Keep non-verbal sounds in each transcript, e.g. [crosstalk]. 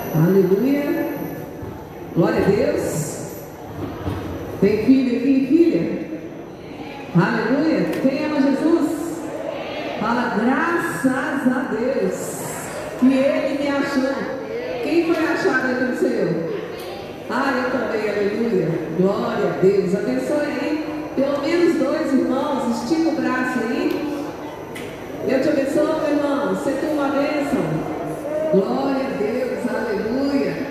Aleluia. Glória a Deus. Tem filho aqui, filha? Aleluia. Quem ama Jesus? Fala, graças a Deus, que Ele me achou. Quem foi achado aqui no Senhor? Ah, eu também, aleluia. Glória a Deus. Abençoe aí. Pelo menos dois irmãos, estica o braço aí. Deus te abençoe, meu irmão. Você tem uma bênção. Glória a Deus, aleluia.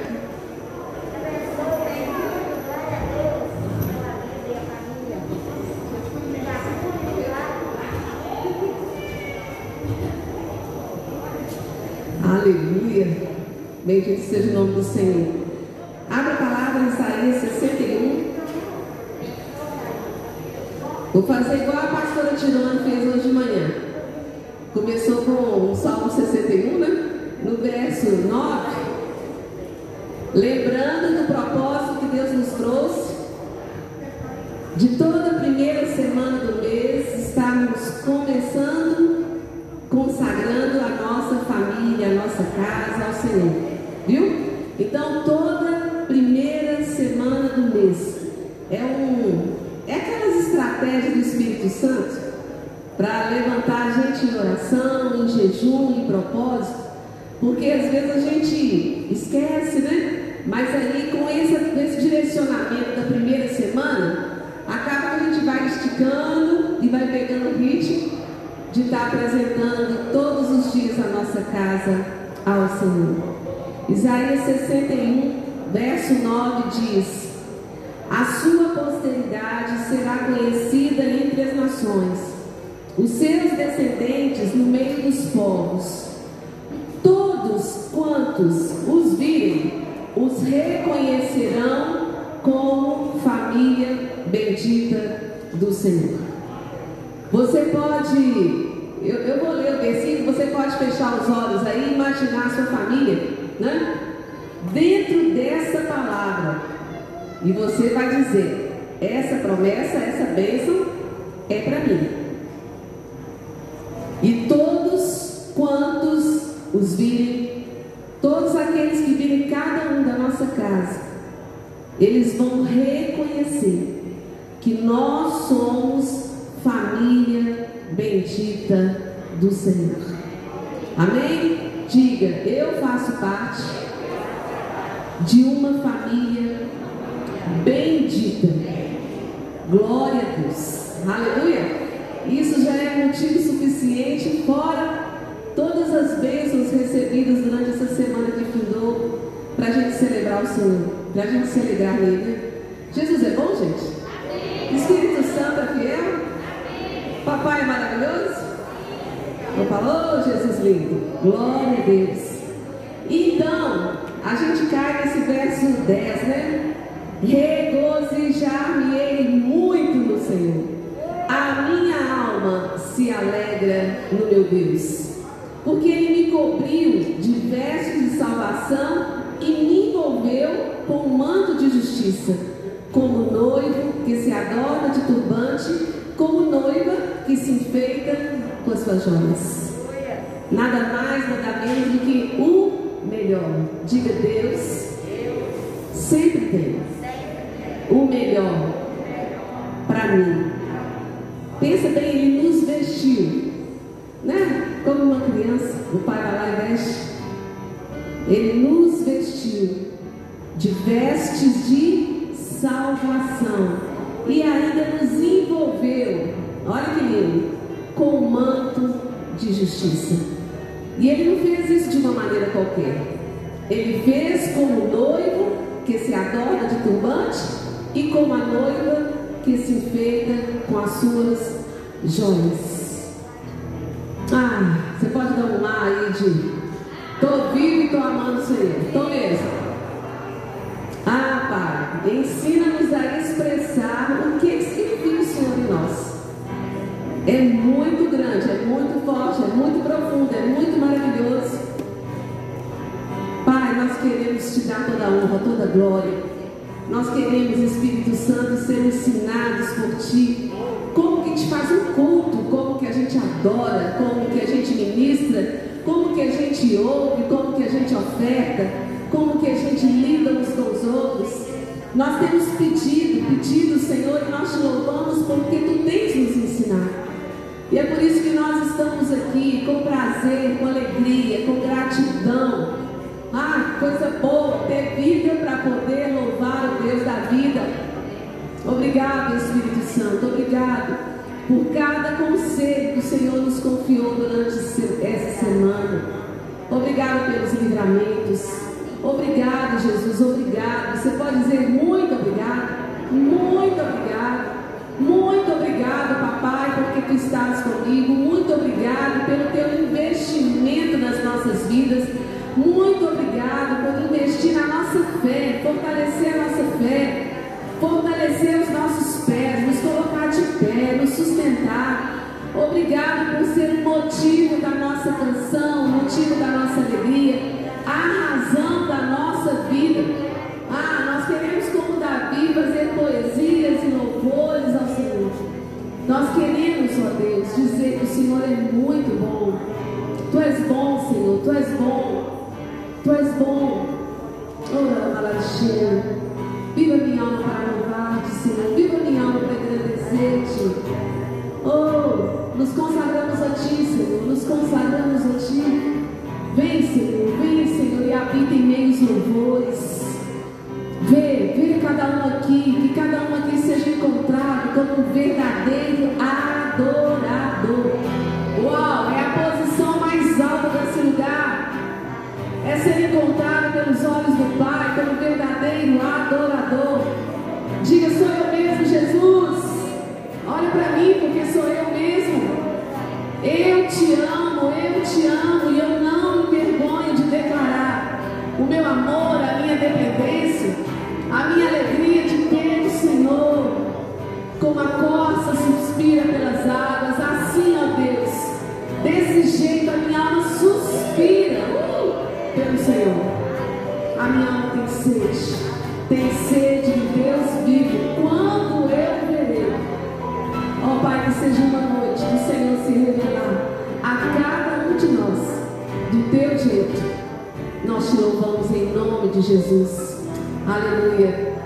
Aleluia. Bendito seja o nome do Senhor. Abra a palavra em Isaías 61. Vou fazer igual a pastora Tirona fez hoje de manhã. Começou com o Salmo 61, né? No verso 9. Lembrando do propósito que Deus nos trouxe. De toda a primeira semana do mês, estamos começando, consagrando a nossa família, a nossa casa ao Senhor. Então, toda primeira semana do mês é um é aquelas estratégias do Espírito Santo para levantar a gente em oração, em jejum, em propósito, porque às vezes a gente esquece, né? Mas aí com esse, esse direcionamento da primeira semana, acaba que a gente vai esticando e vai pegando o ritmo de estar apresentando todos os dias a nossa casa ao Senhor. Isaías 61, verso 9 diz: A sua posteridade será conhecida entre as nações, os seus descendentes no meio dos povos. Todos quantos os virem, os reconhecerão como família bendita do Senhor. Você pode, eu, eu vou ler o versículo, você pode fechar os olhos aí e imaginar a sua família, né? Dentro dessa palavra. E você vai dizer: essa promessa, essa bênção é para mim. E todos quantos os virem, todos aqueles que virem cada um da nossa casa, eles vão reconhecer que nós somos família bendita do Senhor. Amém? Diga, eu faço parte de uma família bendita. Glória a Deus. Aleluia. Isso já é motivo suficiente, fora todas as bênçãos recebidas durante essa semana que findou, para a gente celebrar o Senhor, para a gente se alegrar nele. Jesus é bom, gente? Espírito Santo é fiel? Papai é maravilhoso? Não falou, Jesus lindo? Glória a Deus. Então, a gente cai nesse verso 10, né? Regozijar-me-ei muito no Senhor. A minha alma se alegra no meu Deus. Porque Ele me cobriu de vestes de salvação e me envolveu com um manto de justiça, como noivo que se adorna de turbante, como noiva que se enfeita com as suas joias. Nada mais, nada menos do que o melhor. Diga Deus, sempre tem o melhor para mim. Pensa bem, ele nos vestiu, né? Como uma criança, o pai vai lá e veste. Ele nos vestiu de vestes de salvação e ainda nos envolveu, olha que lindo, com o manto de justiça. E ele não fez isso de uma maneira qualquer. Ele fez como noivo que se adorna de turbante e como a noiva que se enfeita com as suas joias. Ah, você pode dar um lá aí de tô vivo e tô amando o Senhor. Tô mesmo. Ah, Pai, ensina-nos a expressar o que significa É muito grande, é muito forte, é muito profundo, é muito maravilhoso. Pai, nós queremos te dar toda a honra, toda a glória. Nós queremos, Espírito Santo, ser ensinados por Ti. Como que te faz um culto, como que a gente adora, como que a gente ministra, como que a gente ouve, como que a gente oferta, como Nós temos pedido, pedido, Senhor, e nós te louvamos porque tu tens nos ensinado. E é por isso que nós estamos aqui com prazer, com alegria, com gratidão. Ah, coisa boa ter vida para poder louvar o Deus da vida. Obrigado, Espírito Santo, obrigado por cada conselho que o Senhor nos confiou durante essa semana. Obrigado pelos livramentos. Obrigado, Jesus, obrigado. Você pode dizer muito obrigado, muito obrigado, muito obrigado, papai, porque tu estás comigo. Muito obrigado pelo teu investimento nas nossas vidas. Muito obrigado por investir na nossa fé, fortalecer a nossa fé, fortalecer os nossos pés, nos colocar de pé, nos sustentar. Obrigado por ser o motivo da nossa canção, o motivo da nossa alegria a razão da nossa vida. Ah, nós queremos, como Davi, fazer poesias e louvores Senhor. Nós queremos, ó Deus, dizer que o Senhor é muito bom. Tu és bom, Senhor, Tu és bom. Tu és bom. Oh, Malacheia. Viva minha alma para louvar-te, Senhor. Viva minha alma para agradecer-te. Oh, nos consagramos a Ti, Senhor. Nos consagramos a Ti. Vem, Senhor, vem, Senhor, e habita em meios louvores. Vê, vê cada um aqui, que cada um aqui encontrado como um verdadeiro adorador. Uau, é a posição mais alta desse lugar. É ser encontrado pelos olhos do Pai como verdadeiro adorador. Diga, sou eu mesmo, Jesus. Olha para mim, porque sou eu mesmo. Eu te amo, Como a corça suspira pelas águas, assim, ó Deus, desse jeito a minha alma suspira uh, pelo Senhor. A minha alma tem sede, tem sede de Deus vivo. Quando eu verei, ó Pai, que seja uma noite que o Senhor se revelar a cada um de nós, do teu jeito. Nós te louvamos em nome de Jesus. Aleluia.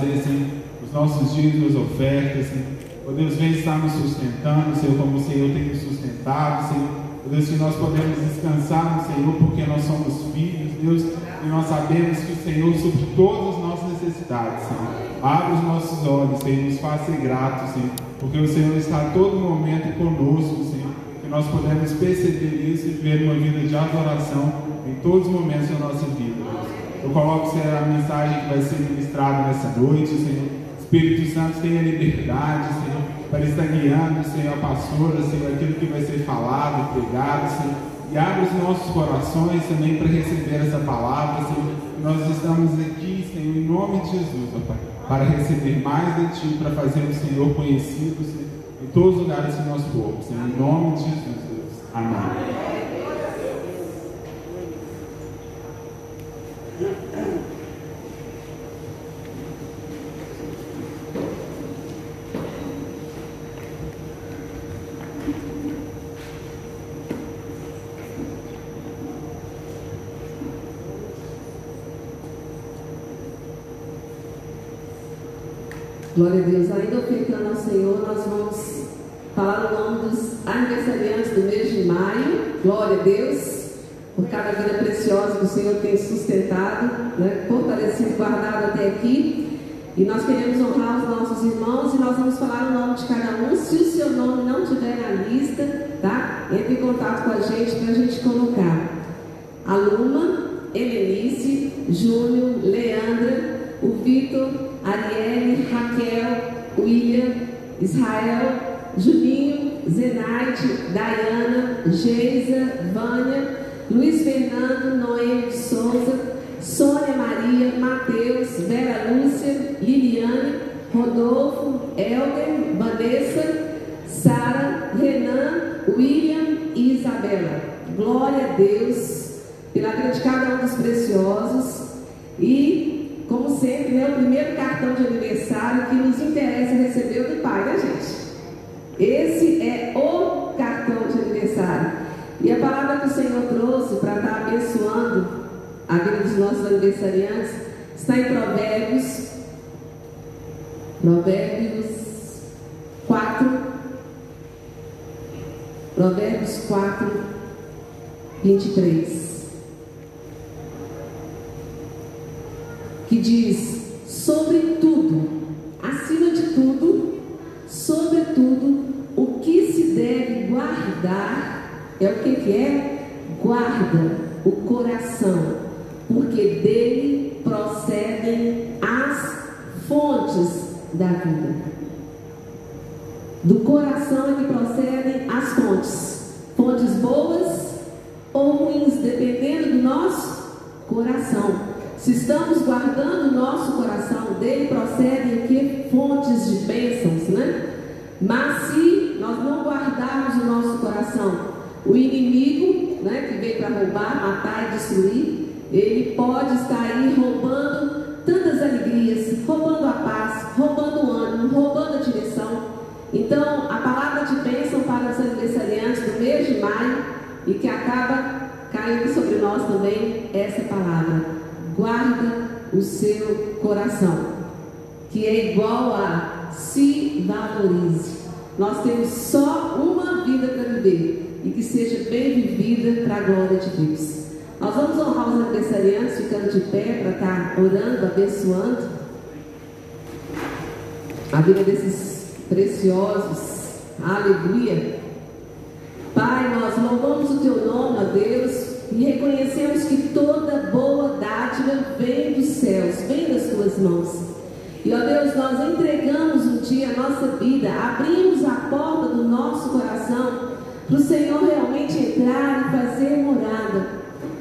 Senhor, os nossos dízimos, ofertas, Senhor. Ó Deus, vem estar nos sustentando, Senhor, como o Senhor tem nos sustentado, Senhor. Ó Deus, que nós podemos descansar no Senhor, porque nós somos filhos, Deus, e nós sabemos que o Senhor supre todas as nossas necessidades, Senhor. Abre os nossos olhos, Senhor, nos faça gratos, Senhor, porque o Senhor está a todo momento conosco, Senhor. Que nós podemos perceber isso e viver uma vida de adoração em todos os momentos da nossa vida. Eu coloco, Senhor, a mensagem que vai ser ministrada nessa noite, Senhor. Espírito Santo tenha liberdade, Senhor, para estar guiando, Senhor, a pastora, Senhor, aquilo que vai ser falado, pregado, Senhor. E abre os nossos corações também para receber essa palavra, Senhor. Nós estamos aqui, Senhor, em nome de Jesus, ó Pai, para receber mais de Ti, para fazer o Senhor conhecido, Senhor, em todos os lugares que nós formos, Senhor. Em nome de Jesus, Deus. Amém. Glória a Deus. Ainda ofertando ao Senhor, nós vamos falar o nome dos aniversariantes do mês de maio. Glória a Deus. Cada vida preciosa que o Senhor tem sustentado, né, fortalecido, guardado até aqui. E nós queremos honrar os nossos irmãos e nós vamos falar o nome de cada um. Se o seu nome não estiver na lista, tá? Entre em contato com a gente para a gente colocar. Aluma, Helenice, Júnior, Leandra, o Vitor, Arielle, Raquel, William, Israel, Juninho, Zenaide, Dayana, Geisa, Vânia, Luiz Fernando, Noé de Souza, Sônia Maria, Mateus, Vera Lúcia, Liliane, Rodolfo, Helder, Vanessa, Sara, Renan, William e Isabela. Glória a Deus pela vida de cada um dos preciosos e como sempre, né, o primeiro cartão de aniversário que nos interessa receber do pai, né, gente? Esse é o cartão de aniversário. E a palavra que o Senhor trouxe para estar tá abençoando a vida dos nossos aniversariantes está em Provérbios, Provérbios 4, Provérbios 4, 23. que diz: sobretudo, acima de tudo, sobretudo, o que se deve guardar é o que, que é? Guarda o coração, porque dele procedem as fontes da vida. Do coração é que procedem as fontes, fontes boas ou ruins, dependendo do nosso coração. Se estamos guardando o nosso coração, dele procedem aqui fontes de bênçãos, né? Mas se nós não guardarmos o nosso coração, o inimigo, né, que veio para roubar, matar e destruir, ele pode estar aí roubando tantas alegrias, roubando a paz, roubando o ânimo, roubando a direção. Então, a palavra de bênção para os aniversariantes do mês de maio e que acaba caindo sobre nós também essa palavra guarda o seu coração, que é igual a se valorize. Nós temos só uma vida para viver e que seja bem vivida para a glória de Deus. Nós vamos honrar os aniversariantes ficando de pé para estar tá orando, abençoando a vida desses preciosos. Aleluia. Pai, nós louvamos o teu nome, ó Deus, e reconhecemos que toda boa dádiva vem dos céus, vem das tuas mãos. E ó Deus, nós entregamos um dia a nossa vida, abrimos a porta do nosso coração para o Senhor realmente entrar e fazer morada.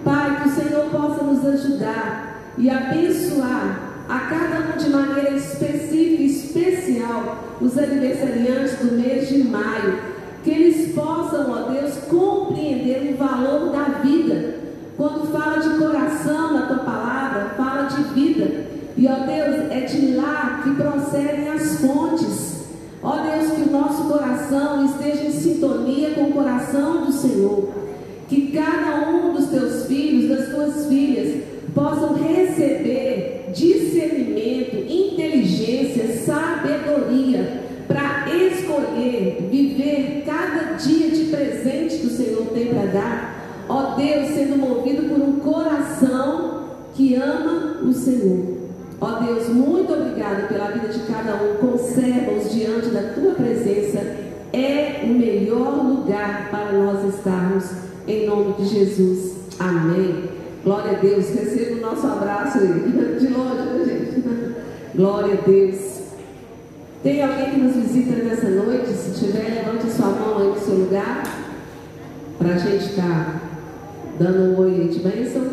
Pai, que o Senhor possa nos ajudar e abençoar a cada um de maneira específica e especial os aniversariantes do mês de maio que eles possam, ó Deus, compreender o valor da vida. Quando fala de coração na tua palavra, fala de vida. E ó Deus, é de lá que procedem as fontes. Ó Deus, que o nosso coração esteja em sintonia com o coração do Senhor. Que cada um dos teus filhos, das tuas filhas, possam receber discernimento, inteligência, sabedoria para escolher viver cada dia de presente que o Senhor tem para dar. Ó Deus, sendo movido por um coração que ama o Senhor. Ó Deus, muito obrigado pela vida de cada um. Conserva-os diante tua presença. É o melhor lugar para nós estarmos. Em nome de Jesus. Amém. Glória a Deus. Receba o nosso abraço aí. [laughs] De longe, né, gente? [laughs] Glória a Deus. Tem alguém que nos visita nessa noite? Se tiver, levante sua mão aí no seu lugar. Para a gente estar tá dando um oi aí de bênção.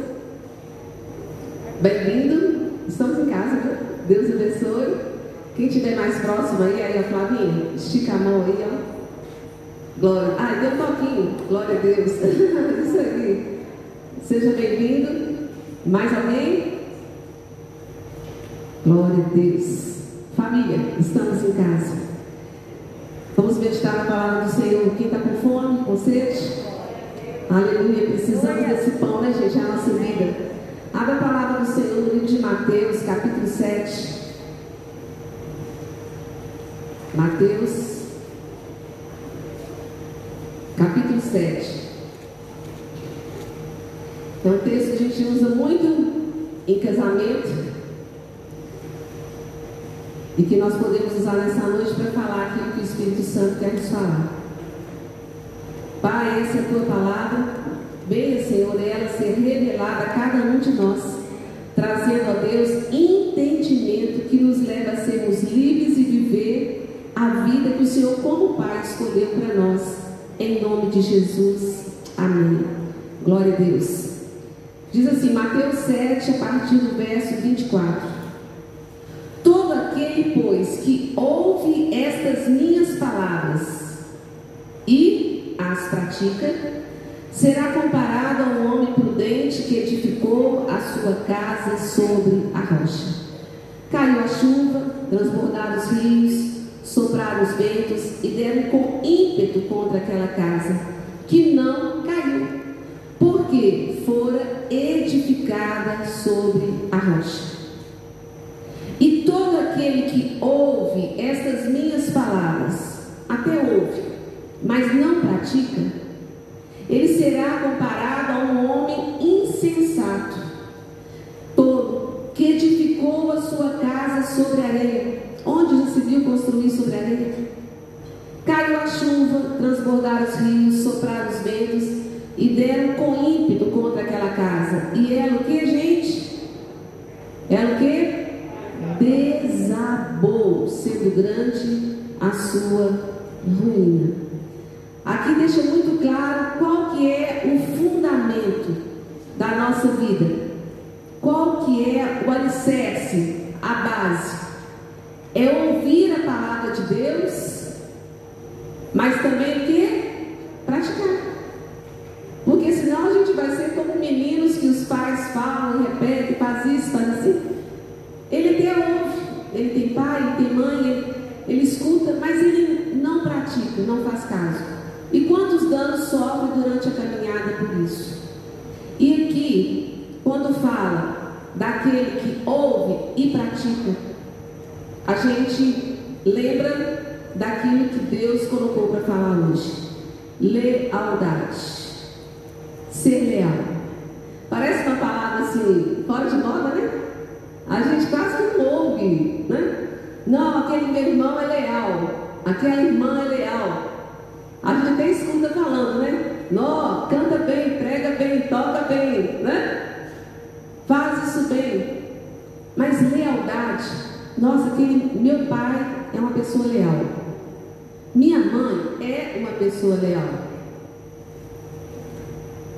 Bem-vindo. Estamos em casa? Deus abençoe. Quem estiver mais próximo aí, aí a Flavinha, estica a mão aí, ó. Glória. Ah, deu um toquinho. Glória a Deus. [laughs] Isso aí. Seja bem-vindo. Mais alguém? Glória a Deus. Família, estamos em casa. Vamos meditar na palavra do Senhor. Quem está com fome, com sede? Aleluia. Precisamos desse pão, né, gente? É a nossa vida. Abra a palavra do Senhor no livro de Mateus, capítulo 7. Mateus, capítulo 7. É um texto que a gente usa muito em casamento e que nós podemos usar nessa noite para falar aquilo que o Espírito Santo quer nos falar. Pai, essa é a tua palavra. Venha, Senhor, ela ser revelada a cada um de nós, trazendo a Deus entendimento que nos leva a sermos livres e viver a vida que o Senhor, como Pai, escolheu para nós. Em nome de Jesus. Amém. Glória a Deus. Diz assim, Mateus 7, a partir do verso 24. Todo aquele, pois, que ouve estas minhas palavras e as pratica, será comparado a um homem prudente que edificou a sua casa sobre a rocha. Caiu a chuva, transbordaram os rios, sopraram os ventos e deram com ímpeto contra aquela casa, que não caiu, porque fora edificada sobre a rocha. E todo aquele que ouve estas minhas palavras, até ouve, mas não pratica, ele será comparado a um homem insensato, todo, que edificou a sua casa sobre a areia. Viu construir sobre a areia? Caiu a chuva, transbordaram os rios, sopraram os ventos e deram com ímpeto contra aquela casa. E ela o que, gente? Ela o que? Desabou, sendo grande a sua ruína. Aqui deixa muito claro qual que é o fundamento da nossa vida. Qual que é o alicerce, a base? É ouvir a palavra de Deus, mas também o que? Praticar. Porque senão a gente vai ser como meninos que os pais falam e repetem, faz isso, faz assim. Ele até ouve, ele tem pai, ele tem mãe, ele, ele escuta, mas ele não pratica, não faz caso. E quantos danos sofre durante a caminhada por isso? E aqui, quando fala daquele que ouve e pratica, a gente lembra daquilo que Deus colocou para falar hoje. Lealdade. Ser leal. Parece uma palavra assim, fora de moda, né? A gente quase que não ouve, né? Não, aquele meu irmão é leal, aquela irmã é leal. A gente até escuta falando, né? Nó, canta bem, prega bem, toca bem, né? Faz isso bem. Mas lealdade, nossa, aquele meu pai é uma pessoa leal. Minha mãe é uma pessoa leal.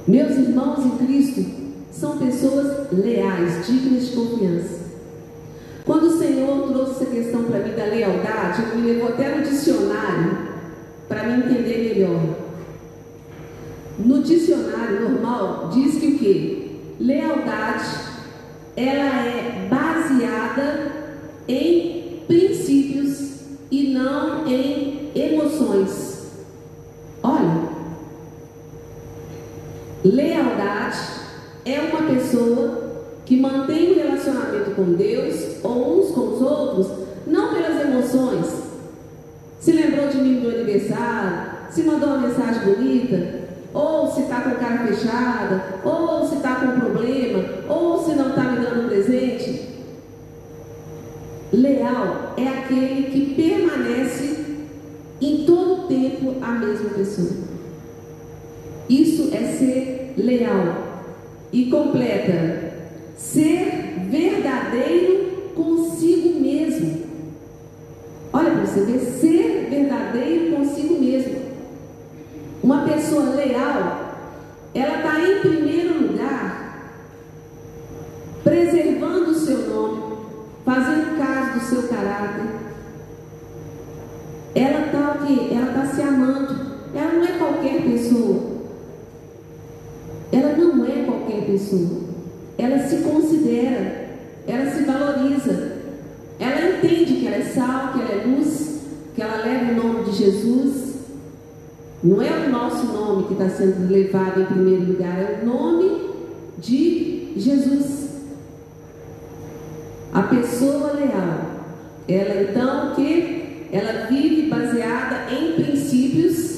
Meus irmãos em Cristo são pessoas leais, dignas de confiança. Quando o Senhor trouxe essa questão para mim da lealdade, ele me levou até no dicionário para me entender melhor. No dicionário normal diz que o que? Lealdade ela é baseada em princípios e não em emoções. Olha, lealdade é uma pessoa que mantém o relacionamento com Deus ou uns com os outros, não pelas emoções. Se lembrou de mim no aniversário, se mandou uma mensagem bonita, ou se está com a cara fechada, ou se está com um problema, ou se não está me dando um presente. Leal é aquele que permanece em todo tempo a mesma pessoa. Isso é ser leal. E completa: ser verdadeiro consigo mesmo. Olha para você ver, ser verdadeiro consigo mesmo. Uma pessoa leal, ela está em primeiro lugar, preservando o seu nome, fazendo caso do seu caráter. Está o quê? Ela está se amando. Ela não é qualquer pessoa. Ela não é qualquer pessoa. Ela se considera, ela se valoriza. Ela entende que ela é sal, que ela é luz, que ela leva o nome de Jesus não é o nosso nome que está sendo levado em primeiro lugar, é o nome de Jesus. A pessoa leal, ela então que ela vive baseada em princípios,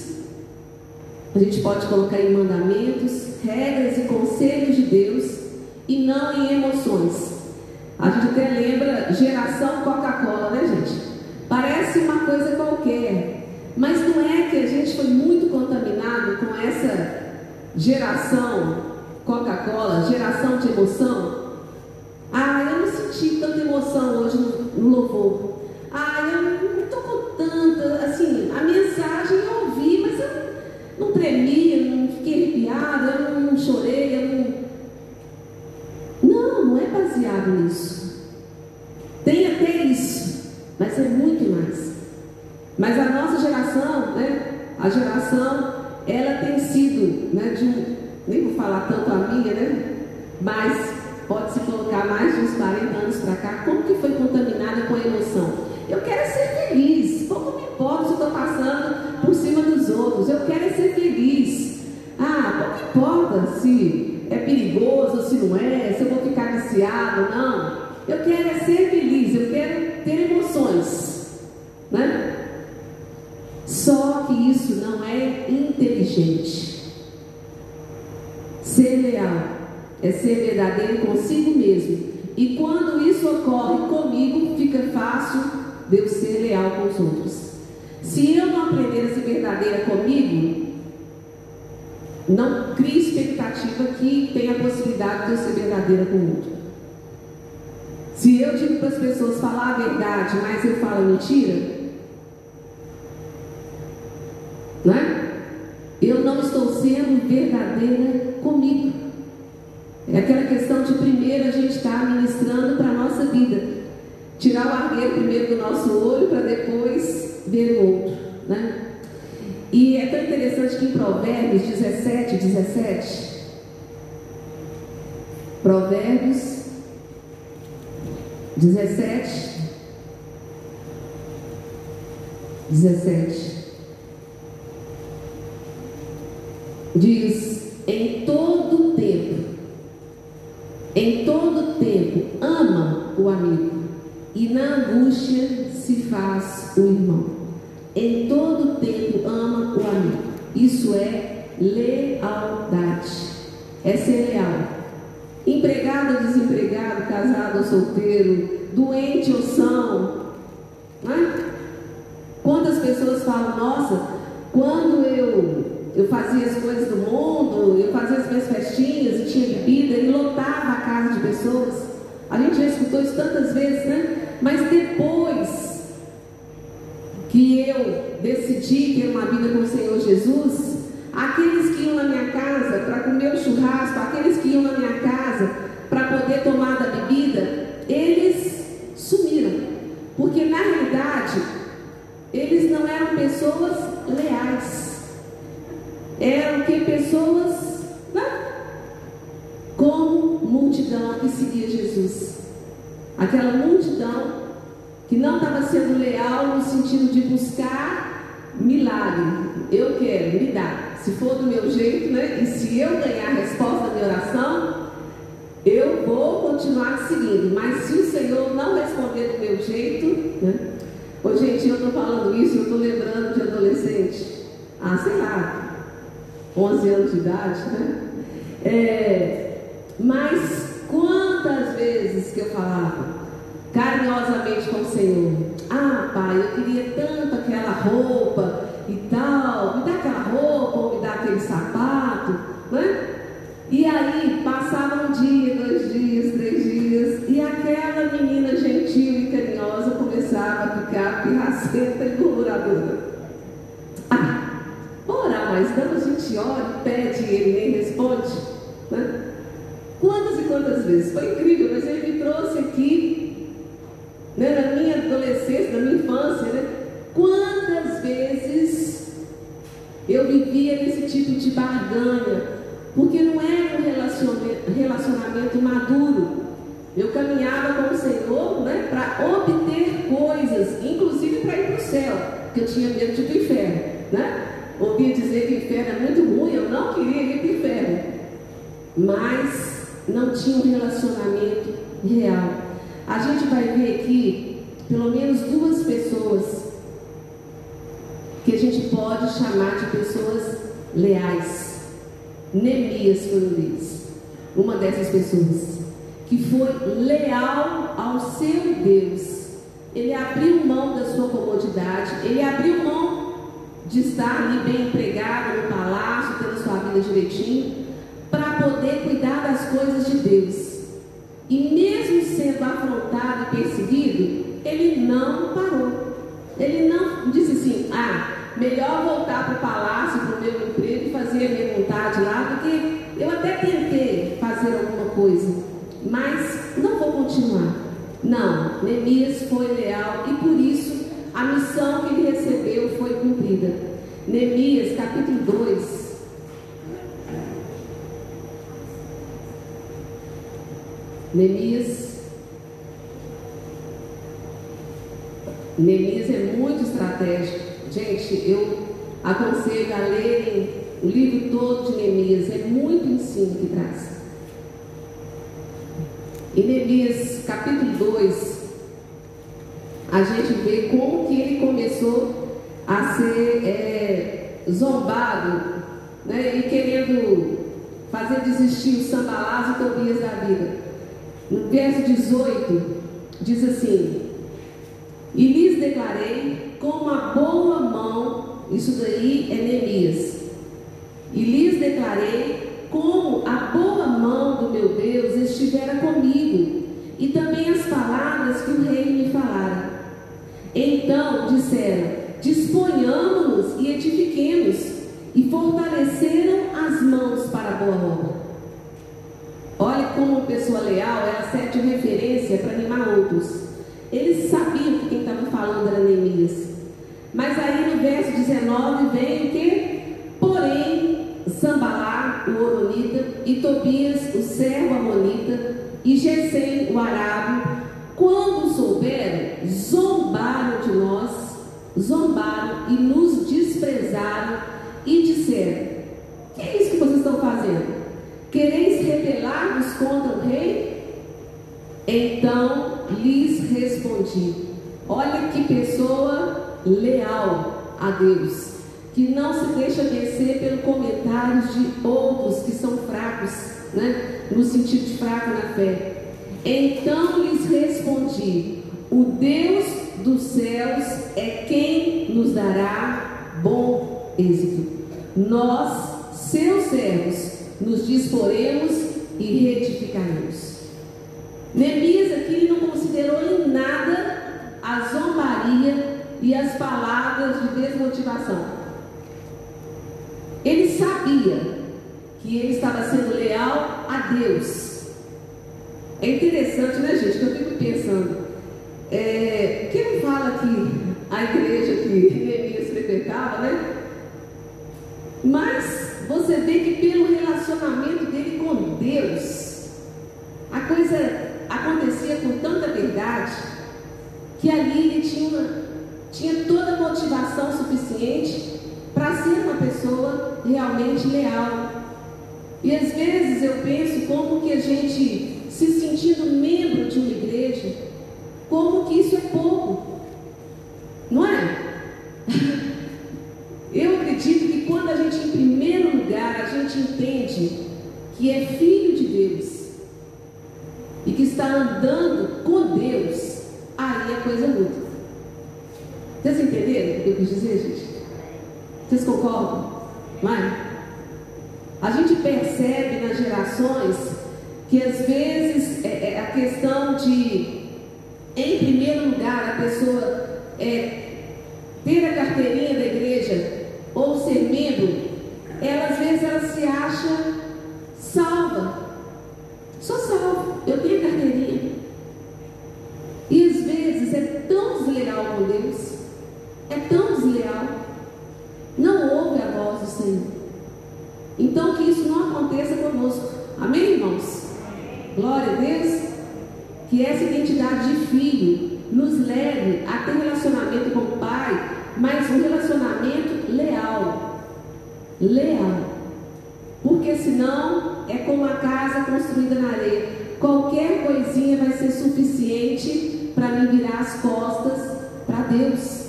a gente pode colocar em mandamentos, regras e conselhos de Deus e não em emoções. A gente até lembra geração Coca-Cola, né, gente? Parece uma coisa qualquer, mas não é que a gente foi muito contaminado com essa geração Coca-Cola, geração de emoção? Ah, eu não senti tanta emoção hoje no, louvor. Não tremi, eu não fiquei arrepiada, eu não chorei, eu não. Não, não é baseado nisso. Tem até isso, mas é muito mais. Mas a nossa geração, né, a geração, ela tem sido, né, de nem vou falar tanto a minha, né, mas pode-se colocar mais de uns 40 anos para cá, como que foi contaminada com a emoção? Eu quero ser feliz, pouco me importa se eu estou passando importa se é perigoso, se não é, se eu vou ficar viciado, não. Eu quero é ser feliz, eu quero ter emoções, né? Só que isso não é inteligente. Ser leal é ser verdadeiro consigo mesmo. E quando isso ocorre comigo, fica fácil de eu ser leal com os outros. Se eu não aprender a ser verdadeira comigo, não crie expectativa que tem a possibilidade de eu ser verdadeira com o outro. Se eu digo para as pessoas falar a verdade, mas eu falo mentira, né? Eu não estou sendo verdadeira comigo. É aquela questão de primeiro a gente estar tá ministrando para a nossa vida. Tirar o argueiro primeiro do nosso olho para depois ver o outro. Né? E é tão interessante que em Provérbios 17, 17, Provérbios 17, 17. diz: em todo tempo, em todo tempo, ama o amigo, e na angústia se faz o irmão. Em todo tempo, ama o amigo. Isso é lealdade, é ser leal. Empregado ou desempregado, casado ou solteiro, doente ou são. Né? Quantas pessoas falam, nossa, quando eu eu fazia as coisas do mundo, eu fazia as minhas festinhas e tinha bebida e lotava a casa de pessoas. A gente já escutou isso tantas vezes, né? Mas depois que eu decidi ter uma vida com o Senhor Jesus, aqueles que iam na minha casa para comer o churrasco, aqueles que iam na minha casa para poder tomar da bebida, eles sumiram. Porque na realidade, eles não eram pessoas leais eram que pessoas né? como multidão que seguia Jesus. Aquela multidão que não estava sendo leal no sentido de buscar milagre, eu quero, me dá. Se for do meu jeito, né? E se eu ganhar a resposta da minha oração, eu vou continuar seguindo. Mas se o Senhor não responder do meu jeito, né? Ô, gente, eu estou falando isso, eu estou lembrando de adolescente. Ah, sei lá, 11 anos de idade, né? É, mas quantas vezes que eu falava carinhosamente com o Senhor: Ah, pai, eu queria tanto aquela roupa e tal, me dá aquela roupa ou me dá aquele sapato, né? E aí passava um dia, dois dias, três dias, e aquela menina gentil e carinhosa começava a ficar pirracenta e murmuradora. Ah, ora, mas quando a gente ora, pede e ele nem responde, né? Quantas e quantas vezes? Foi incrível, mas ele me trouxe aqui, né, na minha adolescência, na minha infância, né? Quantas vezes eu vivia nesse tipo de barganha, porque não era um relacionamento, relacionamento maduro. Eu caminhava com o Senhor né, para obter coisas, inclusive para ir para o céu, porque eu tinha medo de ir para o inferno. Né? Ouvia dizer que o inferno é muito ruim, eu não queria ir para o inferno. Mas não tinha um relacionamento real. A gente vai ver aqui pelo menos duas pessoas que a gente pode chamar de pessoas leais. Neemias foi um deles, uma dessas pessoas, que foi leal ao seu Deus. Ele abriu mão da sua comodidade, ele abriu mão de estar ali bem empregado no palácio, tendo sua vida direitinho, para poder cuidar das coisas de Deus. E mesmo sendo afrontado e perseguido, ele não parou. Ele não disse assim: ah, melhor voltar para o palácio, para o meu emprego e fazer a minha vontade lá, do que eu até tentei fazer alguma coisa, mas não vou continuar. Não, Neemias foi leal e por isso a missão que ele recebeu foi cumprida. Neemias, capítulo 2. Neemias Neemias é muito estratégico. Gente, eu aconselho a lerem o livro todo de Neemias, é muito ensino que traz. Em Neemias capítulo 2, a gente vê como que ele começou a ser é, zombado né, e querendo fazer desistir o Sambalás e Tobias da vida. No verso 18, diz assim: E lhes declarei com uma boa mão, isso daí é Neemias. E lhes declarei como a boa mão do meu Deus estivera comigo, e também as palavras que o rei me falara. Então disseram: Disponhamos-nos e edifiquemos, e fortaleceram as mãos para a boa obra. Olha como pessoa leal, ela serve de referência para animar outros. Eles sabiam que quem estava falando era Neemias. Mas aí no verso 19 vem o que? Porém, Sambalá, o Oronita, e Tobias, o servo Amonita, e Gesem, o Arábio, quando souberam, zombaram de nós, zombaram e nos desprezaram e disseram: Que é isso que vocês estão fazendo? Quereis rebelar-vos contra o rei? Então lhes respondi: Olha que pessoa leal a Deus, que não se deixa vencer pelos comentários de outros que são fracos, né? no sentido de fraco na fé. Então lhes respondi: O Deus dos céus é quem nos dará bom êxito. Nós, seus servos, nos disporemos e retificaremos. Neemias aqui não considerou em nada a zombaria e as palavras de desmotivação. Ele sabia que ele estava sendo leal a Deus. É interessante, né, gente? Que eu fico pensando. É, quem fala que a igreja que Neemias frequentava, né? Mas você vê que pelo relacionamento dele com Deus, a coisa acontecia com tanta verdade que ali ele tinha tinha toda a motivação suficiente para ser uma pessoa realmente leal. E às vezes eu penso como que a gente se sentindo membro de uma igreja, como que isso é pouco. Não é? [laughs] Eu acredito que quando a gente, em primeiro lugar, a gente entende que é filho de Deus e que está andando com Deus, aí a coisa muda. Que eu quis dizer, gente? Vocês concordam? Não é? A gente percebe nas gerações que às vezes é, é a questão de, em primeiro lugar, a pessoa é, ter a carteirinha da igreja ou ser membro, ela às vezes ela se acha salva. Sou salvo, eu tenho a carteirinha. E às vezes é tão desleal com Deus, é tão desleal, não ouve a voz do Senhor. Então que isso não aconteça conosco. Amém, irmãos? Glória a Deus. Que essa identidade de filho nos leve a ter relacionamento com o Pai, mas um relacionamento leal. Leal. Porque senão é como a casa construída na areia. Qualquer coisinha vai ser suficiente para me virar as costas para Deus.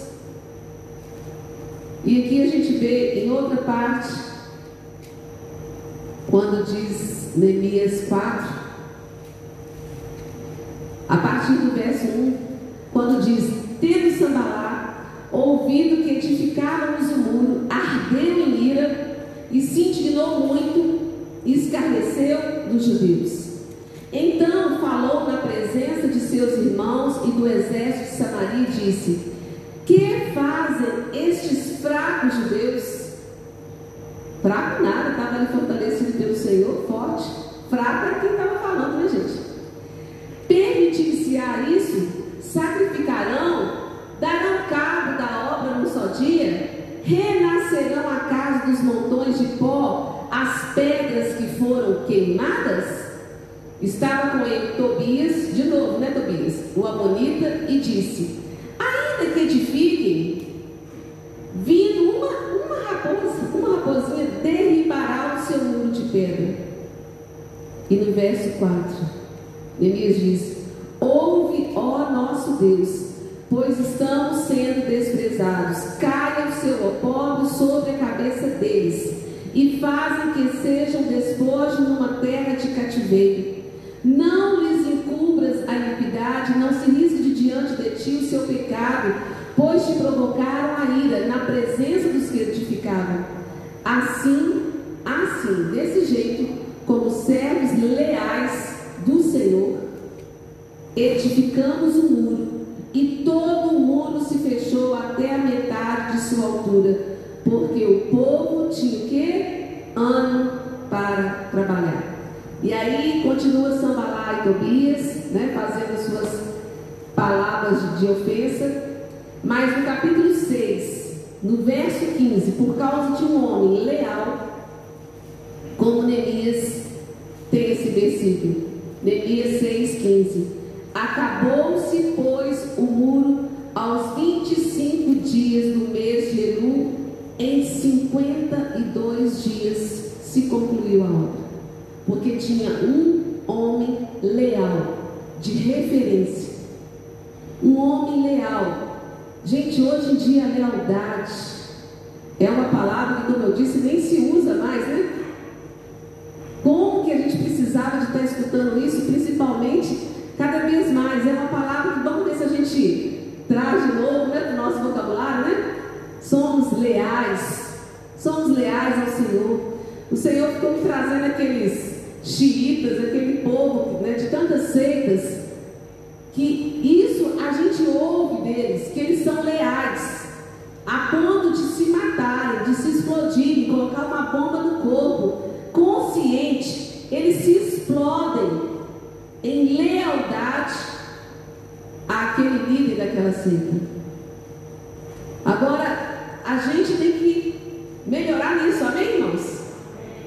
E aqui a gente vê em outra parte, quando diz Neemias 4, a partir do verso 1, quando diz: Tendo Sambalá ouvido que edificávamos o muro, ardeu em ira e se indignou muito e escarneceu dos judeus. Então falou na presença de seus irmãos e do exército de Samaria e disse: Que fazem estes fracos judeus? Fraco nada, estava ali fortalecido pelo Senhor, forte. Fraco era quem estava falando, né, gente? Permitir-se-á isso, sacrificarão, darão cabo da obra num só dia, renascerão a casa dos montões de pó, as pedras que foram queimadas? Estava com ele Tobias, de novo, né, Tobias? O Amonita, e disse: Ainda que edifiquem, vindo uma, uma raposa, uma raposinha derribará o seu muro de pedra. E no verso 4, Neemias diz: Ouve, ó nosso Deus, pois estamos sendo desprezados. Caia o seu opóbrio sobre a cabeça deles, e fazem que sejam despojo numa terra de cativeiro. Não lhes encubras a iniquidade, não se risque de diante de ti o seu pecado, pois te provocaram a ira na presença dos que edificavam. Assim, assim, desse jeito, como servos leais do Senhor, edificamos o muro, e todo o muro se fechou até a metade de sua altura, porque o povo tinha o quê? Ano para trabalhar. E aí continua Sambalá e Tobias, né, fazendo suas palavras de, de ofensa. Mas no capítulo 6, no verso 15, por causa de um homem leal, como Neemias tem esse versículo. Neemias 6,15. Acabou-se, pois, o muro aos 25 dias do mês de Eru, em 52 dias se concluiu a obra porque tinha um homem leal, de referência. Um homem leal. Gente, hoje em dia a lealdade é uma palavra que, como eu disse, nem se usa mais, né? Como que a gente precisava de estar escutando isso, principalmente cada vez mais? É uma palavra que vamos ver se a gente traz de novo né, para o nosso vocabulário, né? Somos leais, somos leais ao Senhor. O Senhor ficou me trazendo aqueles aquele povo né, de tantas seitas, que isso a gente ouve deles, que eles são leais, a ponto de se matarem, de se explodirem, colocar uma bomba no corpo, consciente, eles se explodem em lealdade àquele líder daquela seita. Agora, a gente tem que melhorar nisso, amém, irmãos?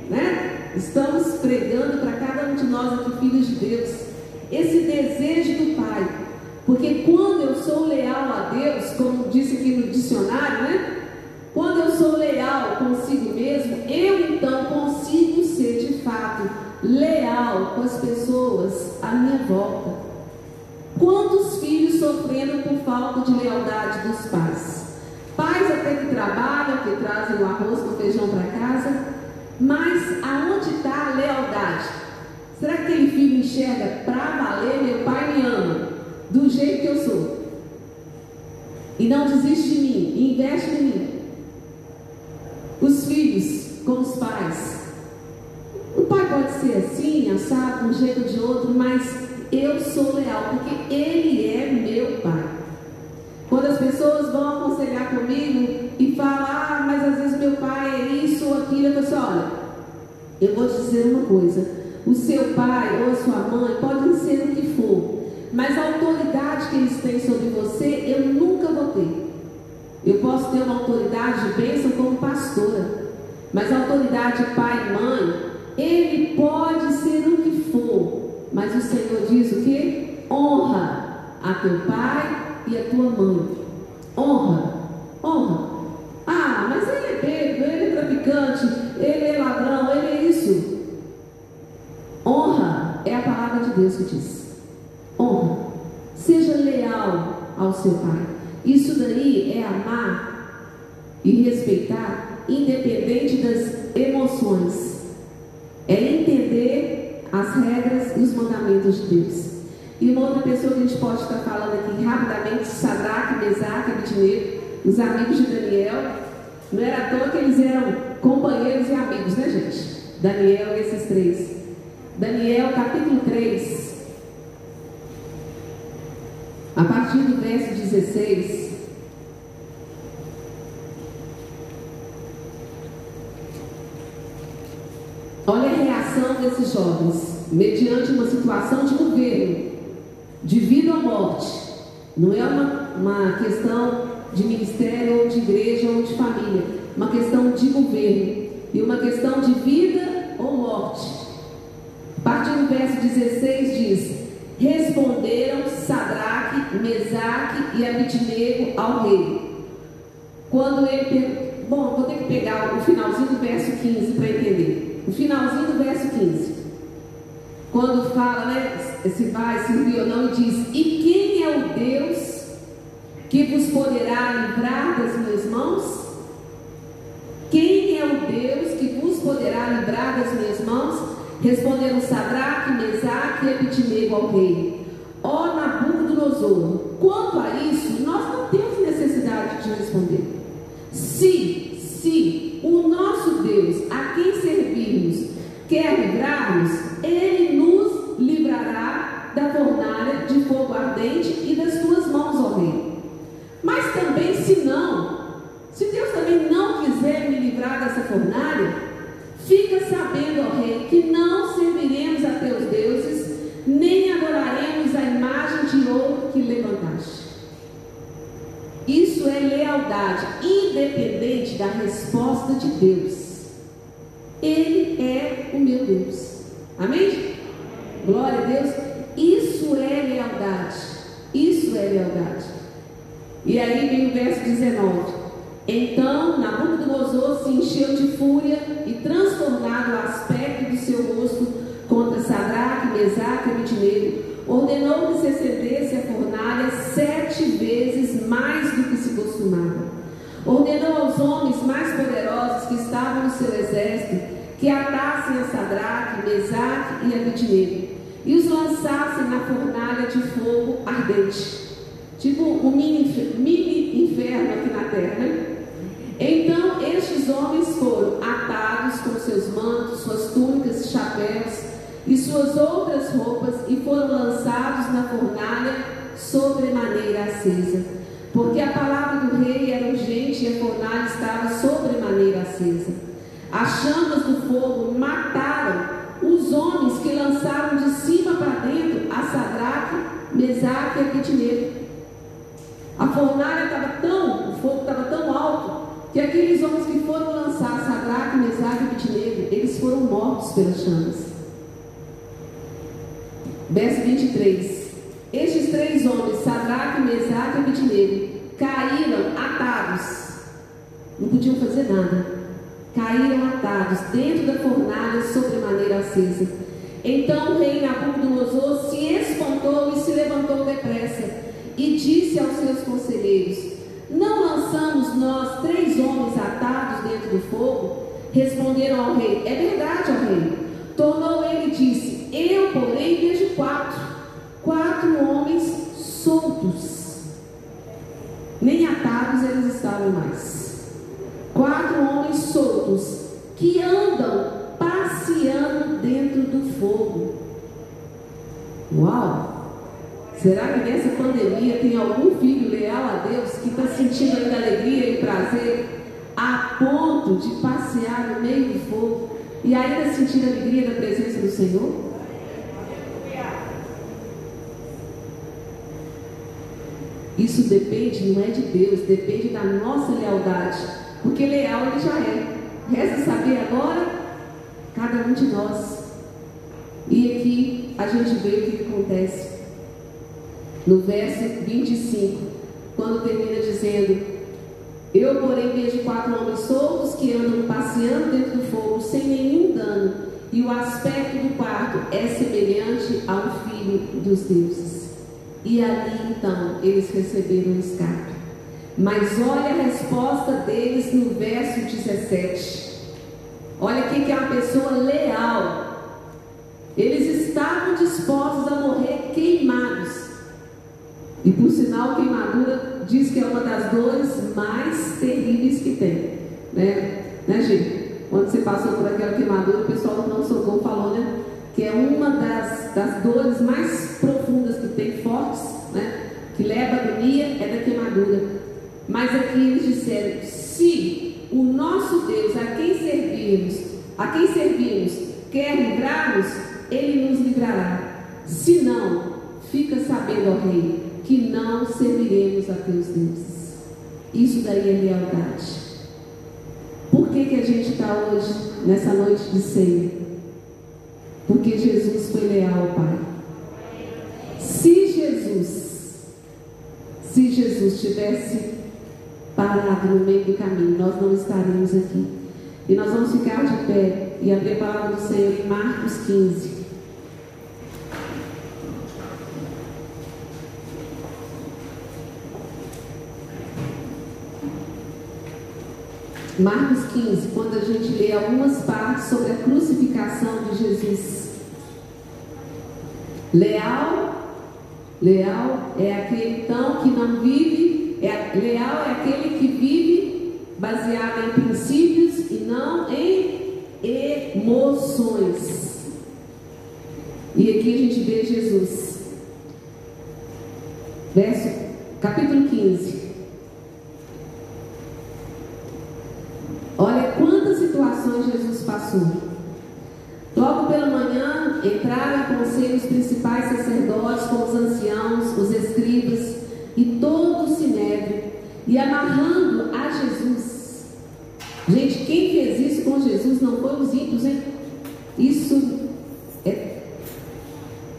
Né? Estamos pregando para cada um de nós aqui, filhos de Deus, esse desejo do Pai. Porque quando eu sou leal a Deus, como disse aqui no dicionário, né? Quando eu sou leal consigo mesmo, eu então consigo ser de fato com as pessoas à minha volta. Quantos filhos sofreram por falta de lealdade dos pais? Pais até que trabalham, que trazem o arroz, o feijão para casa, mas aonde está a lealdade? Será que aquele filho enxerga para valer? Meu pai me ama do jeito que eu sou e não desiste de mim, investe em mim. Os filhos com os pais. O pai pode ser assim, assado, um jeito de outro, mas eu sou leal, porque ele é meu pai. Quando as pessoas vão aconselhar comigo e falam, ah, mas às vezes meu pai é isso ou aquilo, eu falo assim, olha, eu vou te dizer uma coisa, o seu pai ou a sua mãe podem ser o que for, mas a autoridade que eles têm sobre você, eu nunca vou ter. Eu posso ter uma autoridade de bênção como pastora, mas a autoridade pai e mãe, ele pode ser o que for, mas o Senhor diz o que? Honra a teu pai e a tua mãe. Honra, honra. Ah, mas ele é bêbado, ele é traficante, ele é ladrão, ele é isso. Honra é a palavra de Deus que diz. Honra. Seja leal ao seu pai. Isso daí é amar e respeitar, independente das emoções. É entender as regras e os mandamentos de Deus. E uma outra pessoa que a gente pode estar falando aqui rapidamente, Sadraque, Mesaque, Abidnego, os amigos de Daniel. Não era à toa que eles eram companheiros e amigos, né, gente? Daniel e esses três. Daniel, capítulo 3, a partir do verso 16. Olha a reação desses jovens, mediante uma situação de governo, de vida ou morte. Não é uma, uma questão de ministério ou de igreja ou de família, uma questão de governo e uma questão de vida ou morte. A partir do verso 16 diz: Responderam Sadraque, Mesaque e Abidnego ao rei. Quando ele Bom, vou ter que pegar o finalzinho do verso 15 para entender. O finalzinho do verso 15. Quando fala, né? Se vai, se viu ou não, e diz: E quem é o Deus que vos poderá livrar das minhas mãos? Quem é o Deus que vos poderá livrar das minhas mãos? Responderam Sadraque, Mesaque e ao rei. Ó Nabucodonosor, quanto a isso, nós não temos necessidade de responder. Se ponto de passear no meio do fogo e ainda sentir a alegria da presença do Senhor? Isso depende, não é de Deus, depende da nossa lealdade. Porque leal ele já é. Resta saber agora, cada um de nós. E aqui a gente vê o que acontece. No verso 25, quando termina dizendo: Eu, porém, vejo quatro homens soltos que andam passeando dentro do fogo sem nenhum dano, e o aspecto do quarto é semelhante ao filho dos deuses. E ali então eles receberam o escape. Mas olha a resposta deles no verso 17. Olha o que é uma pessoa leal. Eles estavam dispostos a morrer queimados. E por sinal, queimadura diz que é uma das dores mais terríveis que tem. Né, né Gil? Quando você passou por aquela queimadura, o pessoal não socorro falou, né? Que é uma das, das dores mais profundas que tem, fortes, né? Que leva a agonia, é da queimadura. Mas aqui eles disseram: se o nosso Deus, a quem servimos, a quem servimos, quer livrar-nos, ele nos livrará. Se não, fica sabendo, ó Rei, que não serviremos a teus deuses. Isso daí é lealdade. Por que, que a gente está hoje, nessa noite de ceia? Porque Jesus foi leal ao Pai. Se Jesus, se Jesus tivesse parado no meio do caminho, nós não estaríamos aqui. E nós vamos ficar de pé e abrir a palavra do Senhor em Marcos 15. Marcos 15, quando a gente lê algumas partes sobre a crucificação de Jesus. Leal, leal é aquele então que não vive, é, leal é aquele que vive baseado em princípios e não em emoções. E aqui a gente vê Jesus. Verso, capítulo 15. Olha quantas situações Jesus passou. Logo pela manhã entraram em conselho os principais sacerdotes com os anciãos, os escribas e todo o sinédrio, e amarrando a Jesus. Gente, quem fez isso com Jesus não foi os ímpios, hein? Isso é.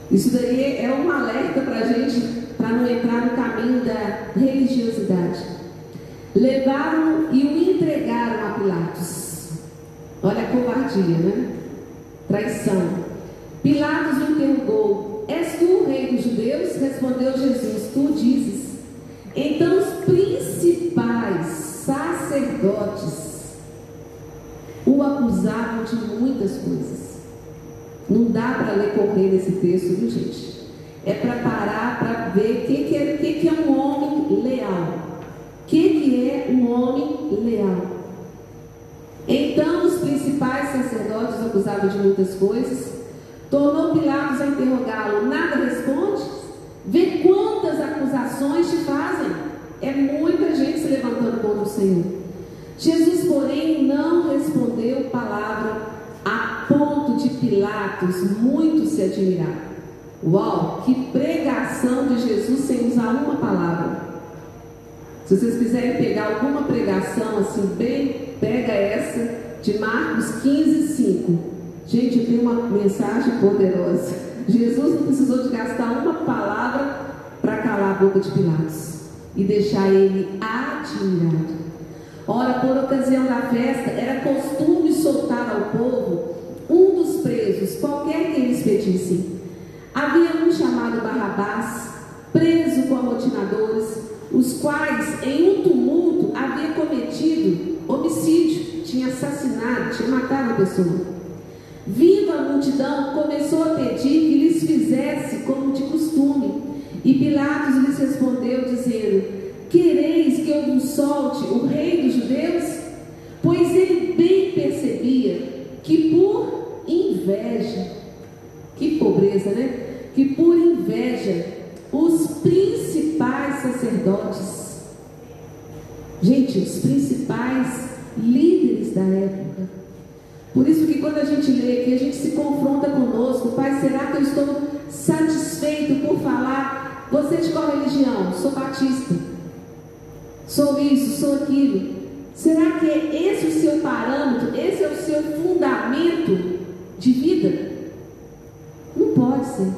Isso daí é um alerta para a gente, para não entrar no caminho da religiosidade levaram e o entregaram a Pilatos. Olha a covardia, né? Traição. Pilatos o interrogou: És tu o rei dos judeus? Respondeu Jesus: Tu dizes. Então os principais sacerdotes o acusavam de muitas coisas. Não dá para ler correr nesse texto, viu gente? É para parar para ver o que, que, é, que, que é um homem leal que, que é um homem leal? Então os principais sacerdotes acusavam de muitas coisas. Tornou Pilatos a interrogá-lo. Nada responde? Vê quantas acusações te fazem. É muita gente se levantando contra o Senhor. Jesus, porém, não respondeu palavra a ponto de Pilatos muito se admirar. Uau, que pregação de Jesus sem usar uma palavra. Se vocês quiserem pegar alguma pregação assim, bem, pega essa de Marcos 15, 5. Gente, tenho uma mensagem poderosa. Jesus não precisou de gastar uma palavra para calar a boca de Pilatos e deixar ele admirado. Ora, por ocasião da festa, era costume soltar ao povo um dos presos, qualquer que eles pedissem. Havia um chamado Barrabás, preso com amotinadores, os quais, em um tumulto, havia cometido homicídio, tinha assassinado, tinha matado a pessoa. Vindo a multidão, começou a pedir que lhes fizesse como de costume. E Pilatos lhes respondeu, dizendo: Quereis que eu vos solte o rei dos judeus? Pois ele bem percebia que por inveja, que pobreza, né? Que por inveja, os principais sacerdotes, gente, os principais líderes da época, por isso que quando a gente lê aqui, a gente se confronta conosco, Pai, será que eu estou satisfeito por falar, você de qual religião? Sou batista sou isso, sou aquilo. Será que é esse o seu parâmetro? Esse é o seu fundamento de vida? Não pode ser.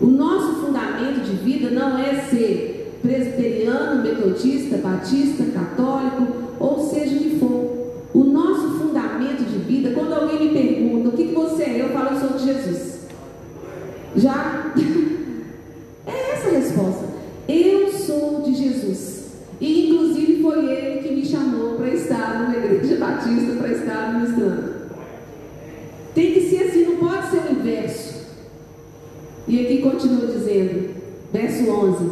O nosso fundamento de vida não é ser presbiteriano, metodista, batista, católico, ou seja o que for. O nosso fundamento de vida, quando alguém me pergunta o que, que você é, eu falo, eu sou de Jesus. Já? [laughs] é essa a resposta. Eu sou de Jesus. E inclusive foi ele que me chamou para estar numa igreja [laughs] batista, para estar ministrando. Tem que ser assim, não pode ser o inverso. E aqui continua dizendo, verso 11: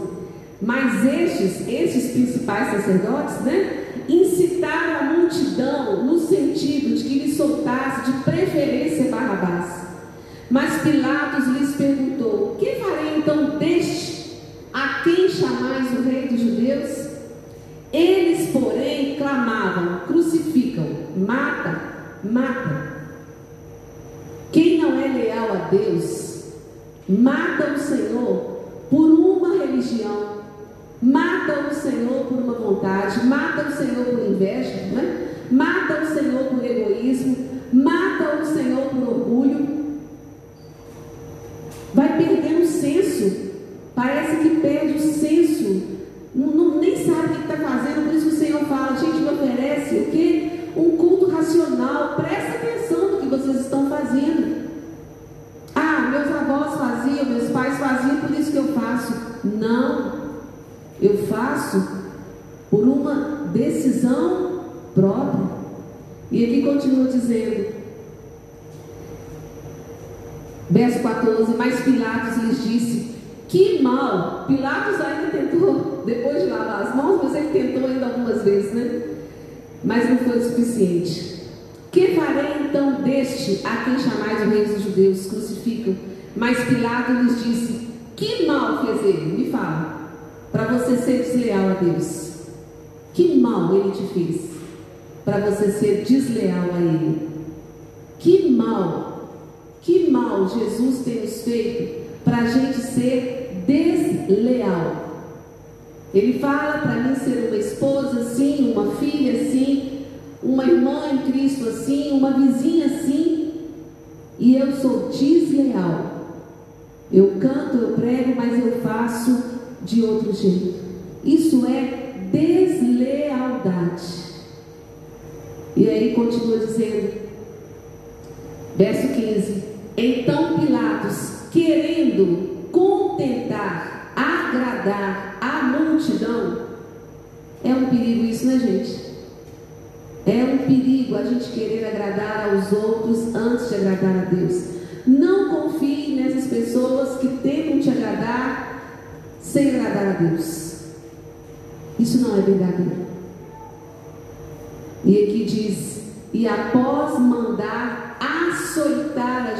Mas estes, estes principais sacerdotes, né? Incitaram a multidão no sentido de que lhe soltasse de preferência Barrabás. Mas Pilatos lhes perguntou: Que farei então deste a quem chamais o rei dos judeus? Eles, porém, clamavam: crucificam, mata, mata. Quem não é leal a Deus, mata o Senhor por uma religião, mata o Senhor por uma o Senhor. por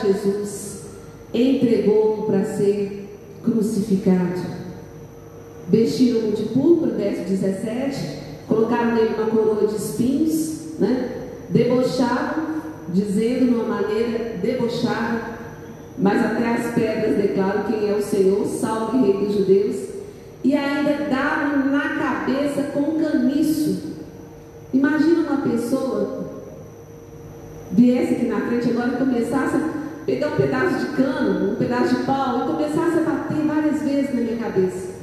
Jesus, entregou-o para ser crucificado. Vestiram-no de púrpura, verso 17, colocaram nele uma coroa de espinhos, né? debochavam, dizendo de uma maneira debochada, mas até as pedras declaram quem é o Senhor, salve rei dos judeus, e ainda davam na cabeça com caniço. Imagina uma pessoa viesse aqui na frente agora e começasse pegar um pedaço de cano, um pedaço de pau e começasse a bater várias vezes na minha cabeça.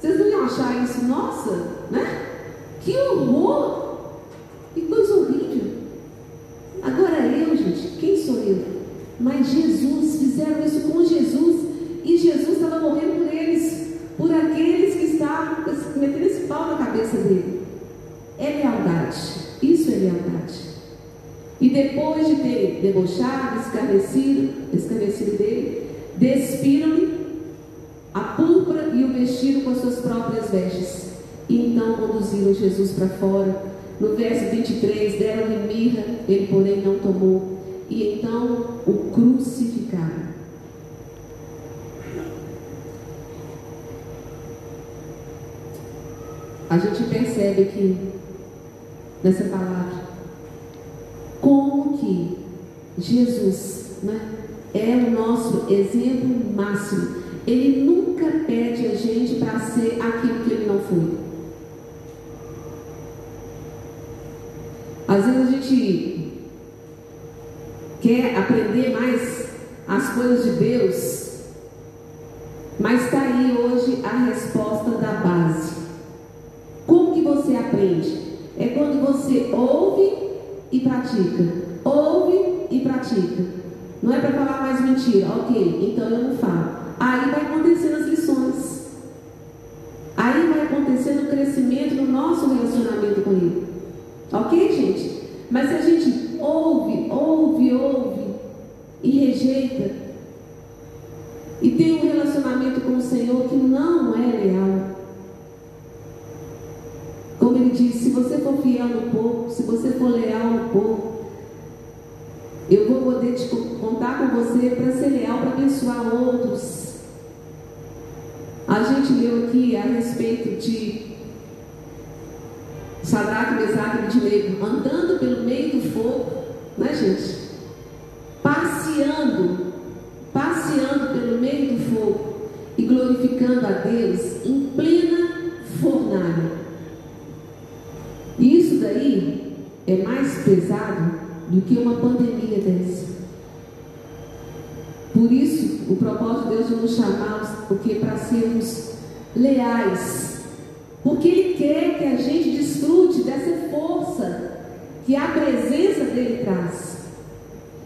Vocês não iam achar isso, nossa, né? Que horror! Que coisa horrível. Agora eu, gente, quem sou eu? Mas Jesus, fizeram isso com Jesus e Jesus estava morrendo por eles, por aqueles que estavam metendo esse pau na cabeça dele. É lealdade, isso é lealdade. E depois de ter debochado, escarnecido, escarnecido dele, despiram-lhe a púrpura e o vestiram com as suas próprias vestes. E então conduziram Jesus para fora. No verso 23, deram-lhe mirra, ele porém não tomou. E então o crucificaram. A gente percebe que nessa palavra como que Jesus né, é o nosso exemplo máximo. Ele nunca pede a gente para ser aquilo que ele não foi. Às vezes a gente quer aprender mais as coisas de Deus, mas está aí hoje a resposta da base. Como que você aprende? É quando você ouve e pratica. Ouve e pratica. Não é para falar mais mentira. Ok, então eu não falo. Aí vai acontecendo as lições. Aí vai acontecendo o crescimento no nosso relacionamento com Ele. Ok, gente? Mas se a gente ouve, ouve, ouve e rejeita, e tem um relacionamento com o Senhor que não é leal, como ele diz, se você for fiel no pouco, se você for leal no pouco, eu vou poder te contar com você para ser leal, para abençoar outros. A gente leu aqui a respeito de Sadraque, Mesaque e Abednego andando pelo meio do fogo, né gente? Passeando, passeando pelo meio do fogo e glorificando a Deus em plena fornalha. Isso daí é mais pesado do que uma pandemia dessa. Por isso, o propósito de Deus de nos chamar para sermos leais. Porque Ele quer que a gente desfrute dessa força que a presença dele traz.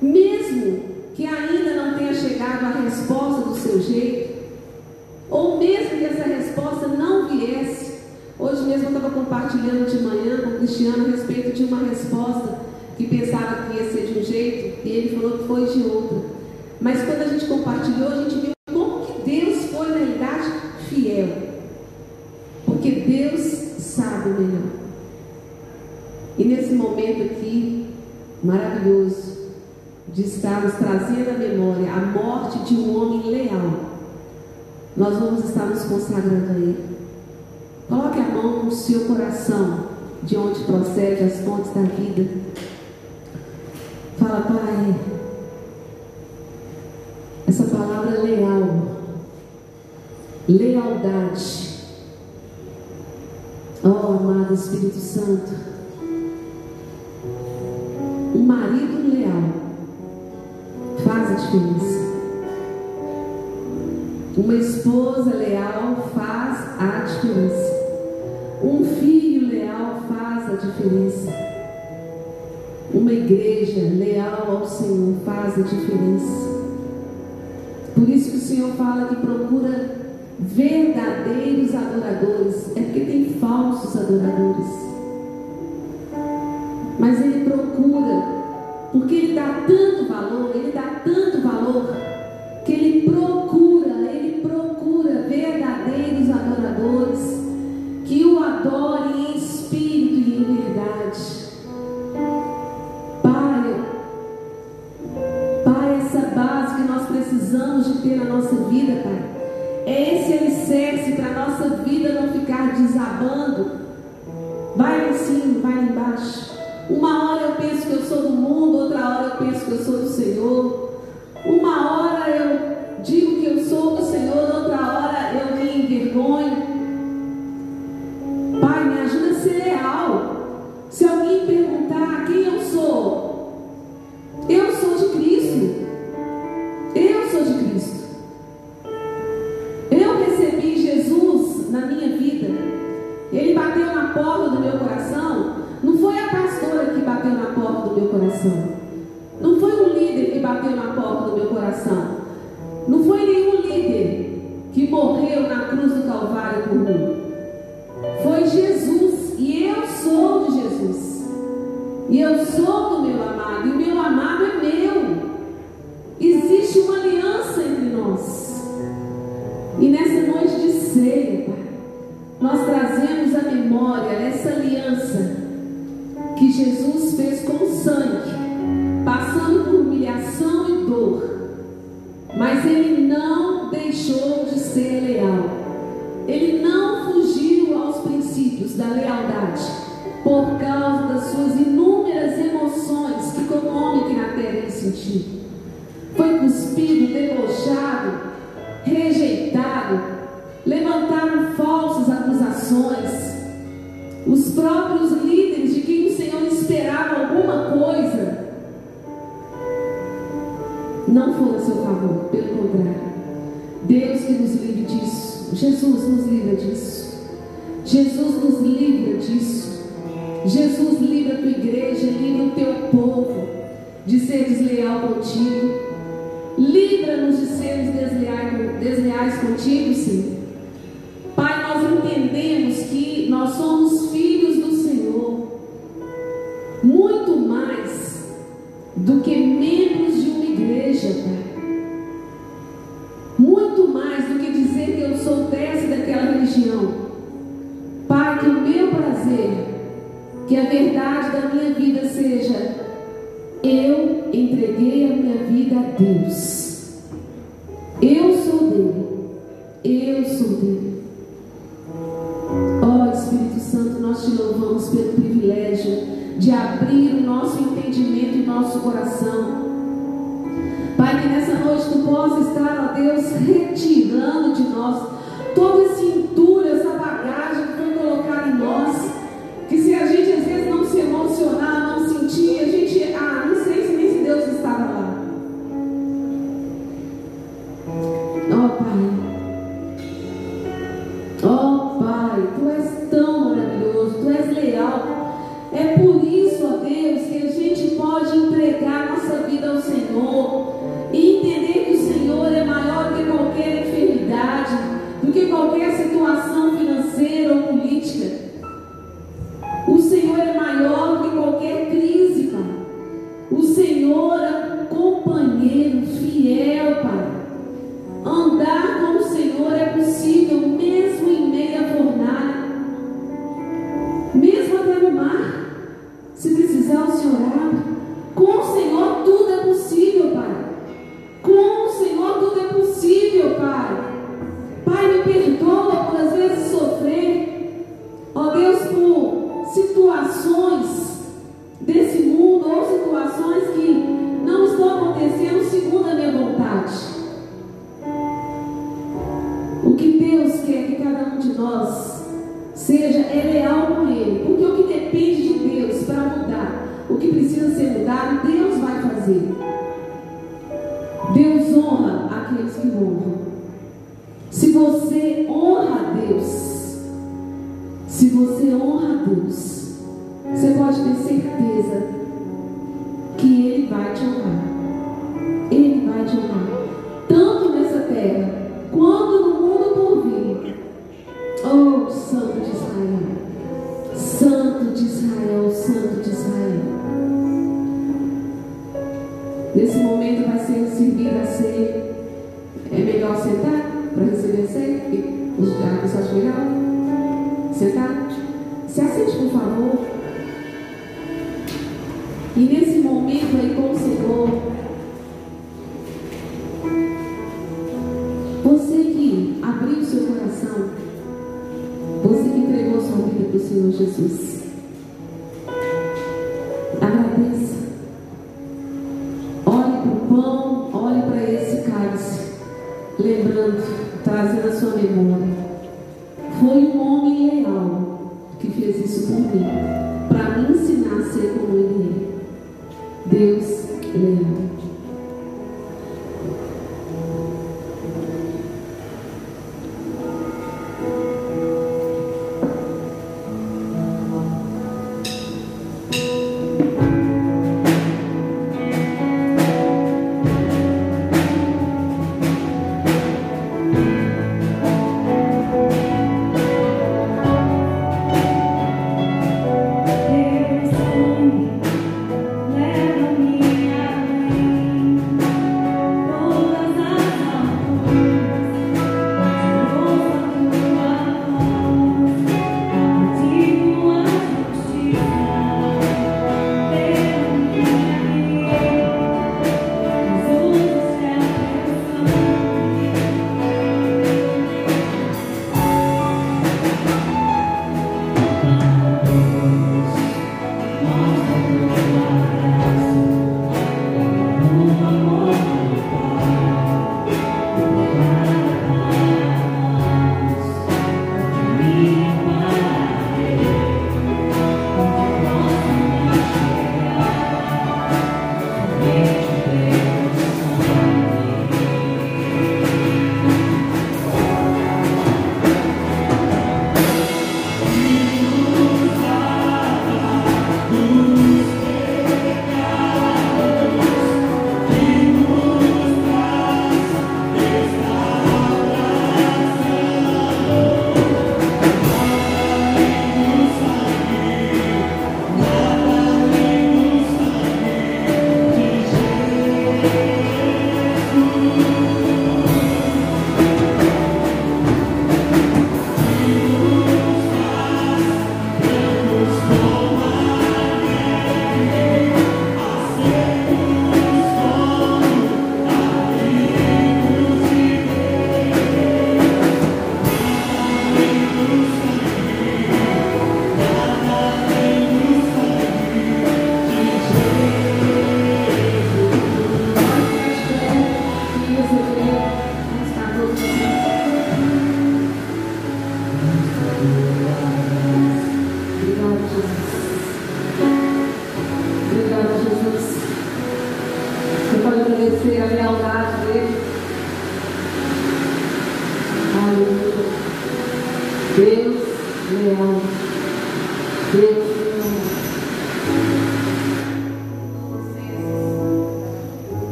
Mesmo que ainda não tenha chegado a resposta do seu jeito, ou mesmo que essa resposta não viesse, Hoje mesmo eu estava compartilhando de manhã com o Cristiano a respeito de uma resposta que pensava que ia ser de um jeito e ele falou que foi de outro. Mas quando a gente compartilhou, a gente viu como que Deus foi, na realidade, fiel. Porque Deus sabe melhor. E nesse momento aqui, maravilhoso, de estarmos trazendo à memória a morte de um homem leal, nós vamos estar nos consagrando a Ele. Coloque a mão no seu coração, de onde procede as fontes da vida. Fala, Pai, essa palavra é leal, lealdade. Oh, amado Espírito Santo, um marido leal faz a diferença. Uma esposa leal faz a diferença. Um filho leal faz a diferença. Uma igreja leal ao Senhor faz a diferença. Por isso que o Senhor fala que procura verdadeiros adoradores. É porque tem falsos adoradores. Mas Ele procura, porque Ele dá tanto valor, Ele dá tanto valor, que Ele procura, Ele procura verdadeiros adoradores que o adore em espírito e em verdade. Pai, Pai, essa base que nós precisamos de ter na nossa vida, Pai, é esse alicerce para a nossa vida não ficar desabando. Vai em cima, vai embaixo. Uma hora eu penso que eu sou do mundo, outra hora eu penso que eu sou do Senhor. Uma hora eu digo que eu sou do Senhor, outra hora eu me envergonho. Não foi um líder que bateu na porta do meu coração. Não foi nenhum líder que morreu na cruz do Calvário por mim. Foi Jesus e eu sou de Jesus. E eu sou do meu amado e o meu amado é meu. Existe uma aliança entre nós. E nessa noite de cera nós trazemos a memória essa aliança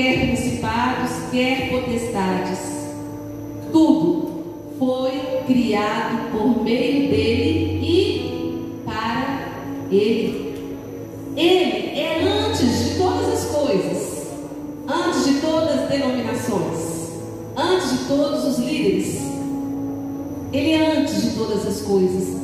quer principados, quer potestades. Tudo foi criado por meio dele e para ele. Ele é antes de todas as coisas, antes de todas as denominações, antes de todos os líderes. Ele é antes de todas as coisas.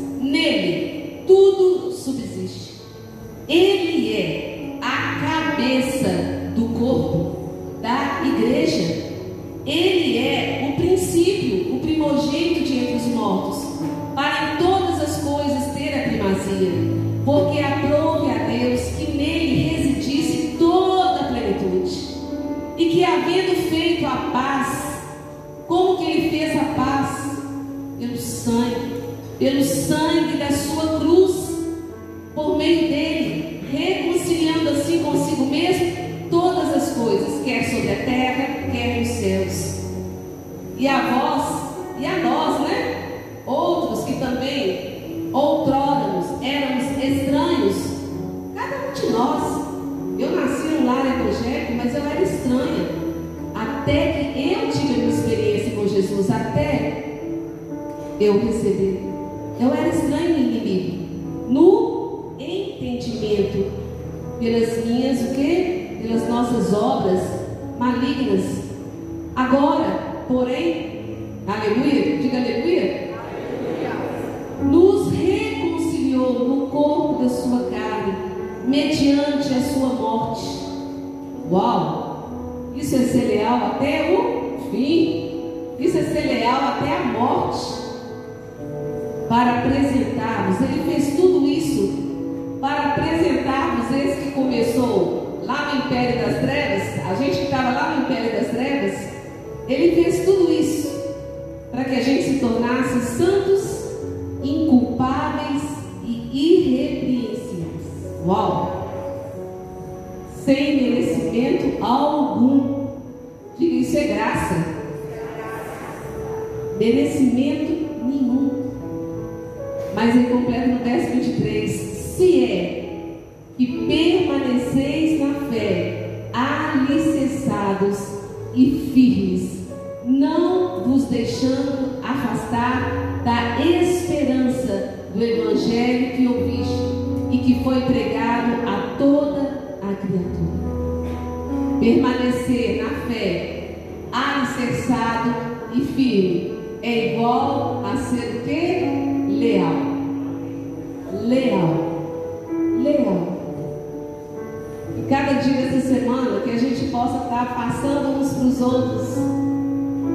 Semana que a gente possa estar passando uns para os outros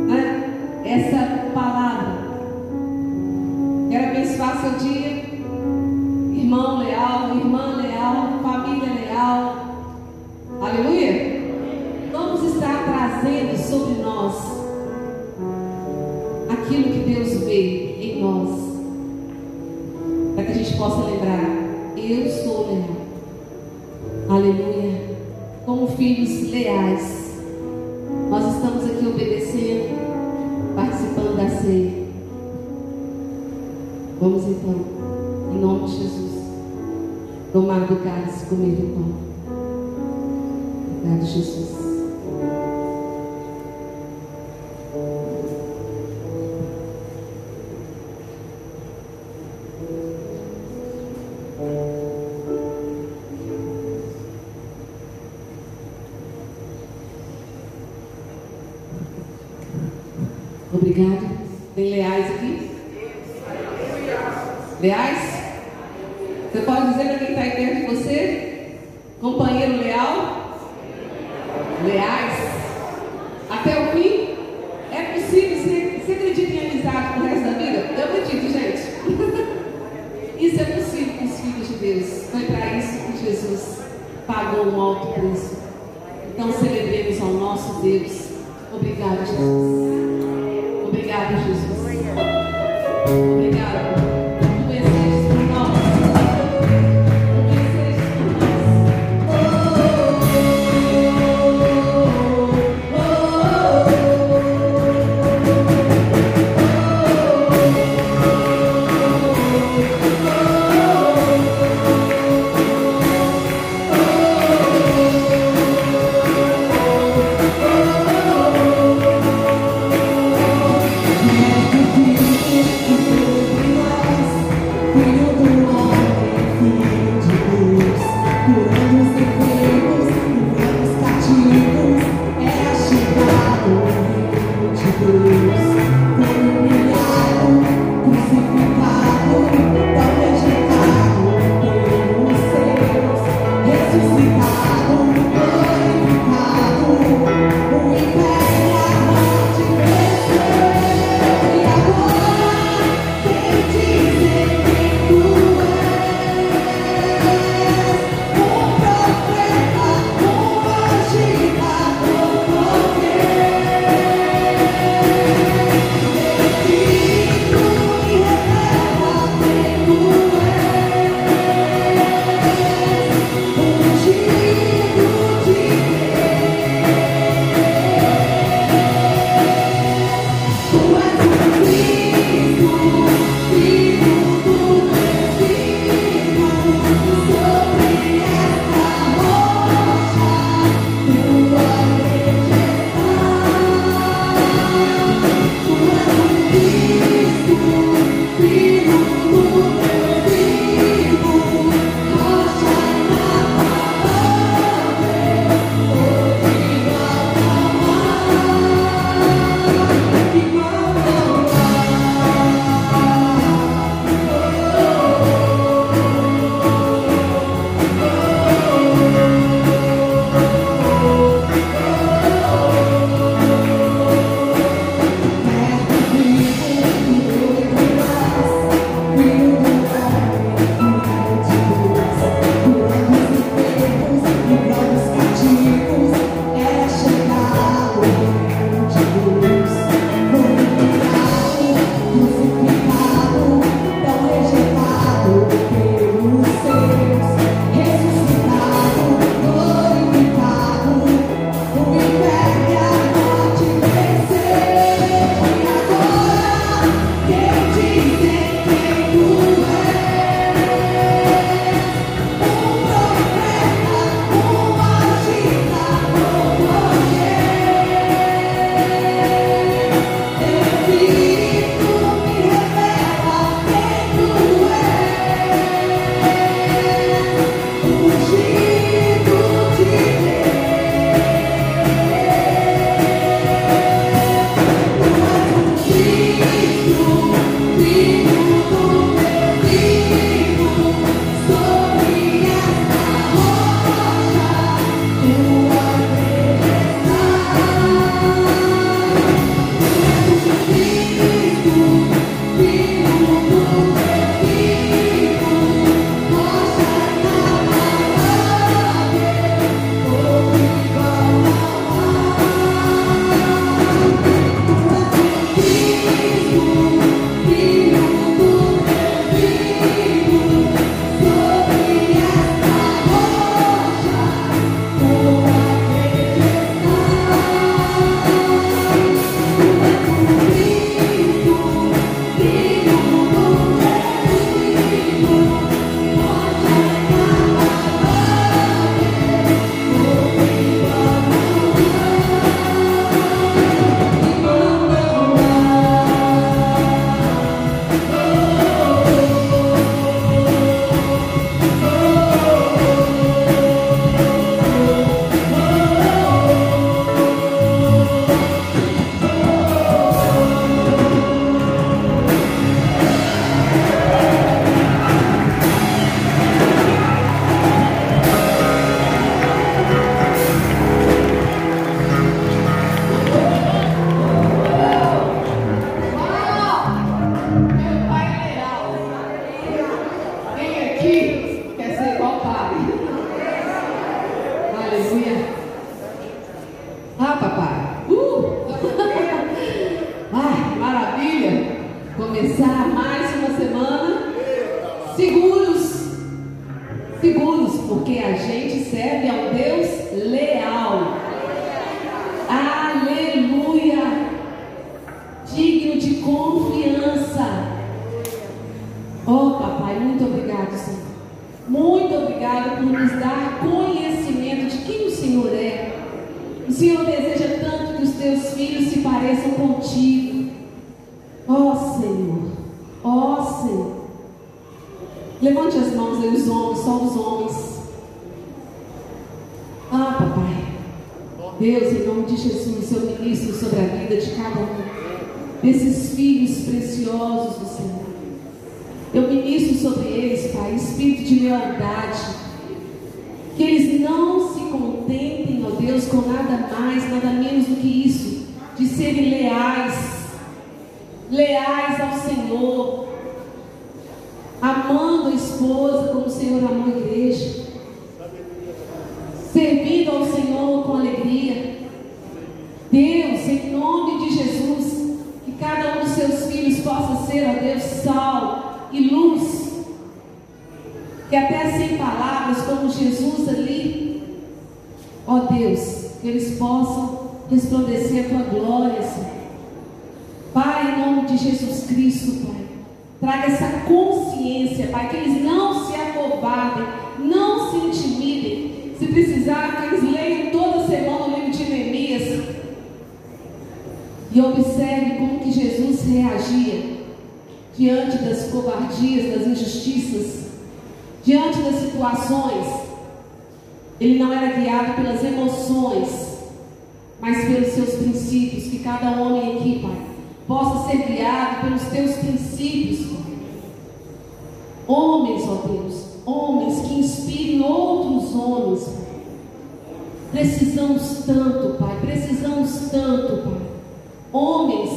né? essa palavra. Quero abençoar seu dia irmão leal, irmã leal, família leal. Aleluia? Vamos estar trazendo sobre nós aquilo que Deus vê em nós. Para que a gente possa lembrar: filhos leais, nós estamos aqui obedecendo, participando da ceia. Vamos então, em nome de Jesus tomar do cálice, comer do pão. Obrigado, Jesus. Situações. Ele não era guiado pelas emoções, mas pelos seus princípios, que cada homem aqui, Pai, possa ser guiado pelos teus princípios. Homens, ó Deus, homens que inspirem outros homens. Precisamos tanto, Pai, precisamos tanto, Pai. Homens,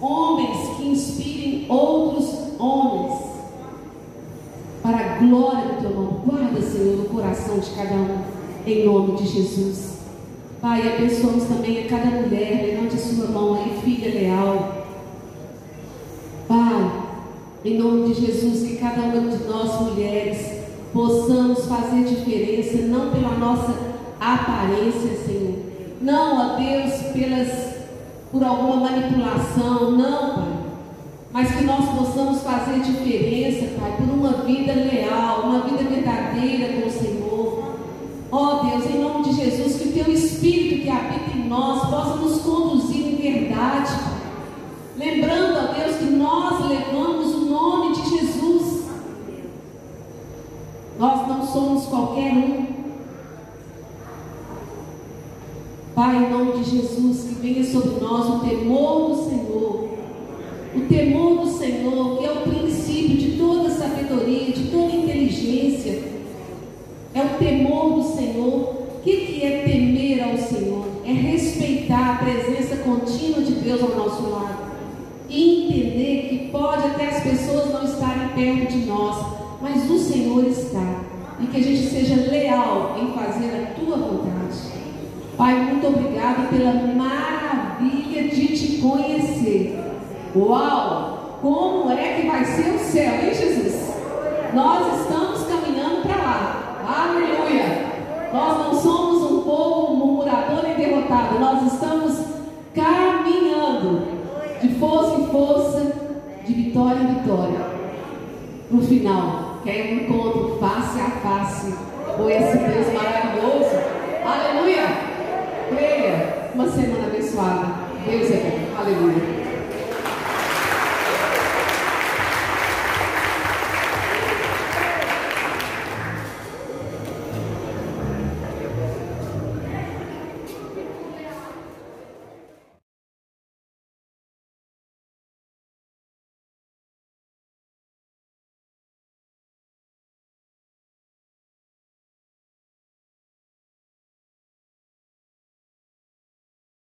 homens que inspirem outros homens. Para a glória do teu nome. Guarda, Senhor, no coração de cada um, em nome de Jesus. Pai, abençoamos também a cada mulher, levante a sua mão aí, filha leal. Pai, em nome de Jesus, que cada uma de nós mulheres possamos fazer diferença, não pela nossa aparência, Senhor. Não, ó Deus, pelas, por alguma manipulação, não, Pai. Mas que nós possamos fazer diferença, Pai, por uma vida leal, uma vida verdadeira com o Senhor. Ó Deus, em nome de Jesus, que o Teu Espírito que habita em nós possa nos conduzir em verdade. Lembrando, ó Deus, que nós levamos o nome de Jesus. Nós não somos qualquer um. Pai, em nome de Jesus, que venha sobre nós o temor do Senhor. O temor do Senhor, que é o princípio de toda sabedoria, de toda inteligência. É o temor do Senhor. O que, que é temer ao Senhor? É respeitar a presença contínua de Deus ao nosso lado e entender que pode até as pessoas não estarem perto de nós, mas o Senhor está. E que a gente seja leal em fazer a tua vontade. Pai, muito obrigado pela maravilha de te conhecer. Uau! Como é que vai ser o céu, hein, Jesus? Nós estamos caminhando para lá. Aleluia! Nós não somos um povo murmurador e derrotado, nós estamos caminhando de força em força, de vitória em vitória. No final, que é um encontro face a face com esse Deus maravilhoso. Aleluia! Creia! Uma semana abençoada. Deus é bom. Aleluia.